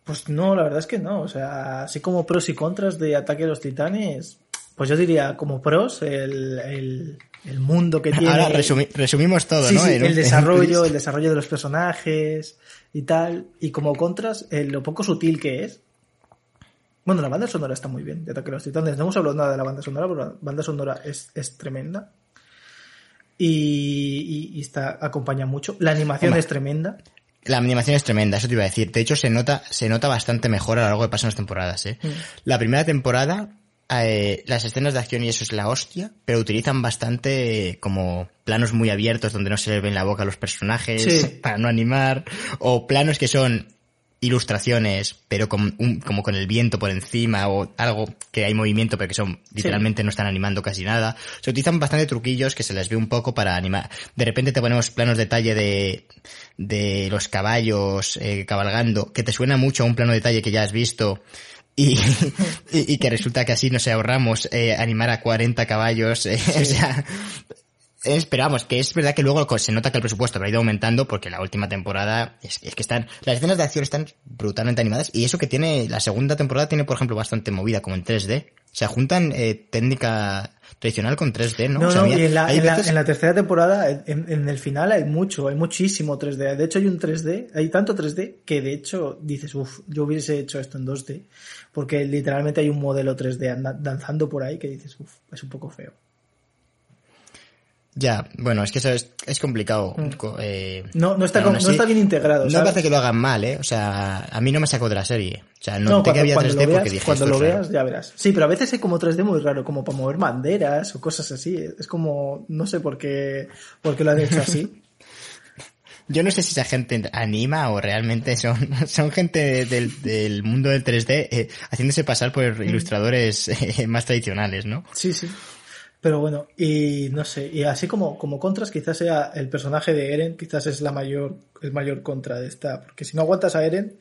Pues no, la verdad es que no. O sea, así como pros y contras de Ataque de los Titanes, pues yo diría como pros el, el, el mundo que tiene.
Ahora resumimos todo, ¿no?
el desarrollo, el desarrollo de los personajes y tal. Y como contras, lo poco sutil que es. Bueno, la banda sonora está muy bien, de Ataque a los Titanes. No hemos hablado nada de la banda sonora, pero la banda sonora es, es tremenda. Y, y, está, acompaña mucho. La animación es tremenda.
La animación es tremenda, eso te iba a decir. De hecho, se nota, se nota bastante mejor a lo largo de pasan las temporadas, ¿eh? Mm. La primera temporada, eh, las escenas de acción y eso es la hostia, pero utilizan bastante como planos muy abiertos donde no se les ve en la boca a los personajes para no animar, o planos que son ilustraciones, pero con un, como con el viento por encima o algo que hay movimiento pero que son literalmente no están animando casi nada. Se utilizan bastante truquillos que se les ve un poco para animar. De repente te ponemos planos detalle de, de los caballos eh, cabalgando, que te suena mucho a un plano detalle que ya has visto. Y, y, que resulta que así nos ahorramos eh, animar a 40 caballos. Eh, o sea, Esperamos, que es verdad que luego se nota que el presupuesto ha ido aumentando porque la última temporada es, que están, las escenas de acción están brutalmente animadas y eso que tiene, la segunda temporada tiene por ejemplo bastante movida como en 3D. Se juntan eh, técnica tradicional con 3D, ¿no?
No, no, y en la, en, la, tercera temporada, en, el final hay mucho, hay muchísimo 3D. De hecho hay un 3D, hay tanto 3D que de hecho dices, uff, yo hubiese hecho esto en 2D. Porque literalmente hay un modelo 3D danzando por ahí que dices, uff, es un poco feo.
Ya, bueno, es que eso es, es complicado.
Mm.
Eh,
No, no está, no está bien integrado.
No me
¿sabes?
parece que lo hagan mal, ¿eh? O sea, a mí no me sacó de la serie. O sea, no,
No,
noté que
cuando,
había
cuando
3D
lo veas,
porque dije
cuando lo
raro.
veas ya verás. Sí, pero a veces hay como 3D muy raro, como para mover banderas o cosas así. Es como, no sé por qué, por qué lo han hecho así.
Yo no sé si esa gente anima o realmente son, son gente del, del mundo del 3D eh, haciéndose pasar por
Mm.
ilustradores eh, más tradicionales, ¿no?
Sí, sí. Pero bueno, y no sé, y así como, como contras, quizás sea el personaje de Eren, quizás es la mayor, el mayor contra de esta, porque si no aguantas a Eren,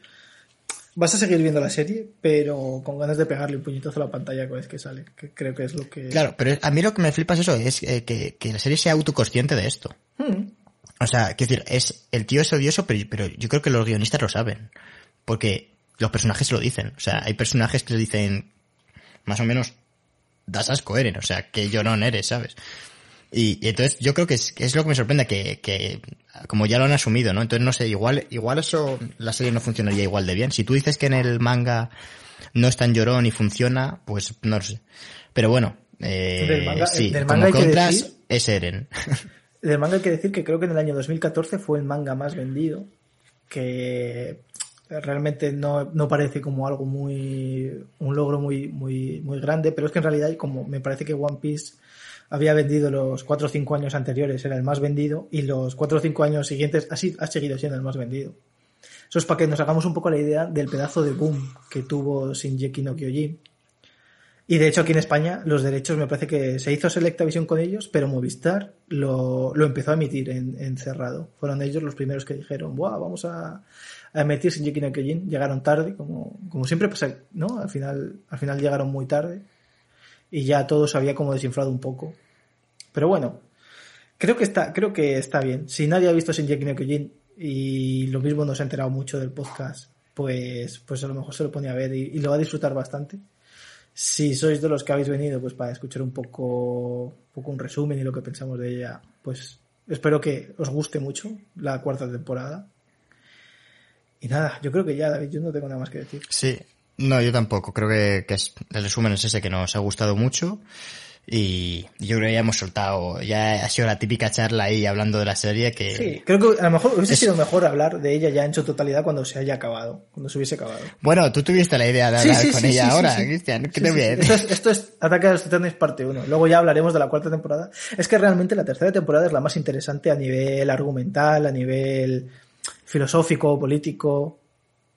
vas a seguir viendo la serie, pero con ganas de pegarle un puñetazo a la pantalla cada vez que sale, que creo que es lo que...
Claro, pero a mí lo que me flipa es eso, es eh, que, que la serie sea autoconsciente de esto.
Hmm,
O sea, quiero decir, es, el tío es odioso, pero, pero yo creo que los guionistas lo saben. Porque los personajes se lo dicen. O sea, hay personajes que le dicen, más o menos, das asco Eren, o sea, que llorón eres, ¿sabes? Y, y entonces yo creo que es, que es lo que me sorprende, que, que como ya lo han asumido, ¿no? Entonces no sé, igual, igual eso, la serie no funcionaría igual de bien. Si tú dices que en el manga no es tan llorón y funciona, pues no lo sé. Pero bueno, eh,
Del manga-
sí,
del
como
manga que
contras
decir-
es Eren.
Del manga hay que decir que creo que en el año 2014 fue el manga más vendido, que realmente no, no parece como algo muy, un logro muy, muy, muy grande, pero es que en realidad como me parece que One Piece había vendido los 4 o 5 años anteriores, era el más vendido, y los 4 o 5 años siguientes así ha seguido siendo el más vendido. Eso es para que nos hagamos un poco la idea del pedazo de boom que tuvo Shinji no Kyojin. Y de hecho aquí en España los derechos me parece que se hizo Selectavision con ellos, pero Movistar lo, lo empezó a emitir en, en cerrado. Fueron ellos los primeros que dijeron, Buah, vamos a, a emitir Shinji no Kyojin. Llegaron tarde, como, como siempre pasa, ¿no? Al final, al final llegaron muy tarde y ya todo se había como desinflado un poco. Pero bueno, creo que está, creo que está bien. Si nadie ha visto Shinji no Kyojin y lo mismo no se ha enterado mucho del podcast, pues, pues a lo mejor se lo pone a ver y, y lo va a disfrutar bastante. Si sois de los que habéis venido pues para escuchar un poco, un poco un resumen y lo que pensamos de ella, pues espero que os guste mucho la cuarta temporada. Y nada, yo creo que ya, David, yo no tengo nada más que decir.
Sí, no, yo tampoco. Creo que, que es- el resumen es ese que nos ha gustado mucho. Y yo creo que ya hemos soltado, ya ha sido la típica charla ahí hablando de la serie que...
Sí, creo que a lo mejor hubiese
Es-
sido mejor hablar de ella ya en su totalidad cuando se haya acabado, cuando se hubiese acabado.
Bueno, tú tuviste la idea de hablar
sí,
con
sí,
ella ahora. Cristian. ¿Qué te?
Esto es, esto es Ataque a los Titanes parte 1. Luego ya hablaremos de la cuarta temporada. Es que realmente la tercera temporada es la más interesante a nivel argumental, a nivel filosófico, político.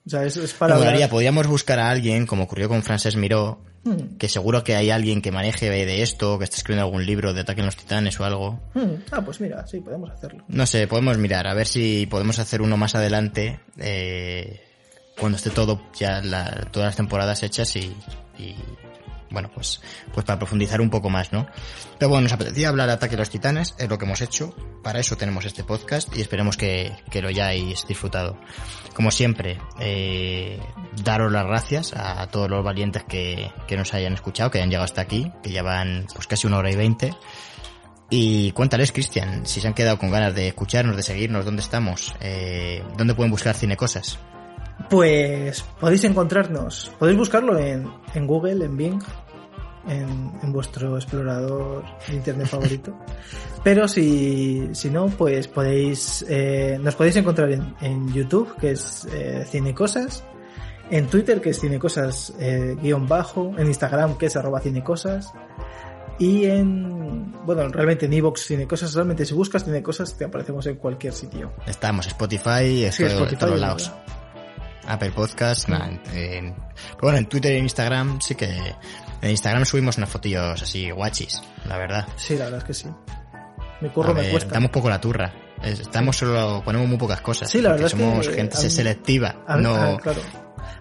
O sea, es, es para hablar-
molaría, podríamos buscar a alguien, como ocurrió con Frances Miró,
Hmm,
que seguro que hay alguien que maneje de esto, que esté escribiendo algún libro de Ataque en los Titanes o algo.
hmm. Ah, pues mira, sí, podemos hacerlo.
No sé, podemos mirar, a ver si podemos hacer uno más adelante, eh, cuando esté todo, ya la- todas las temporadas hechas y, y, bueno, pues, pues para profundizar un poco más, ¿no? Pero bueno, nos apetecía hablar de Ataque a los Titanes, es lo que hemos hecho, para eso tenemos este podcast y esperemos que, que lo hayáis disfrutado. Como siempre, eh, daros las gracias a todos los valientes que, que nos hayan escuchado, que hayan llegado hasta aquí, que ya van pues casi una hora y veinte. Y cuéntales, Cristian, si se han quedado con ganas de escucharnos, de seguirnos, dónde estamos, eh, dónde pueden buscar Cinecosas.
Pues podéis encontrarnos, podéis buscarlo en, en Google, en Bing, en, en vuestro explorador de internet favorito. Pero si, si no, pues podéis, eh, nos podéis encontrar en, en YouTube, que es eh, Cinecosas, en Twitter, que es Cinecosas eh, guion bajo, en Instagram, que es arroba Cinecosas, y en, bueno, realmente en Evox Cinecosas, realmente si buscas Cinecosas te aparecemos en cualquier sitio.
Estamos Spotify, esto
Sí, Spotify,
todos lados. Apple Podcast, nada, en- en- pero bueno, en Twitter y en Instagram sí que... En Instagram subimos unas fotillos así guachis, la verdad.
Sí, la verdad es que sí. Mi
A
curro me
ver,
cuesta.
damos poco la turra. Es- Estamos solo, ponemos muy pocas cosas.
Sí, la verdad es que,
somos
eh,
gente
mí-
selectiva.
A mí,
no,
ah, claro.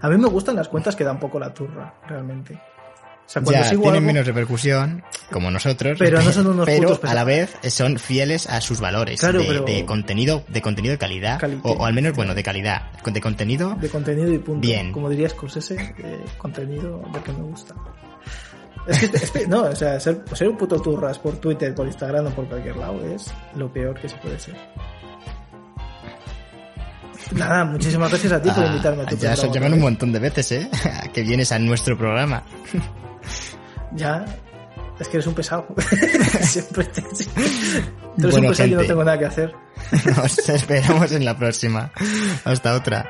A mí me gustan las cuentas que dan poco la turra, realmente. O sea, cuando
ya tienen
algo-
menos repercusión, como nosotros.
Pero no son unos
pero a la vez son fieles a sus valores
Claro,
de,
pero-
de contenido, de contenido de calidad,
Cali-
o, o al menos bueno de calidad, de contenido.
de contenido y punto.
Bien.
Como diría Scorsese, de contenido de que me gusta. Es que, es que- no, o sea, ser, ser un puto turras por Twitter, por Instagram o por cualquier lado es lo peor que se puede ser. Nada, muchísimas gracias a ti por
Ah,
invitarme a tu
ya se
programa,
llaman un montón de veces, ¿eh? que vienes a nuestro programa.
Ya, es que eres un pesado. Siempre te- Tú eres un pesado y no tengo nada que hacer.
Nos esperamos en la próxima. Hasta otra.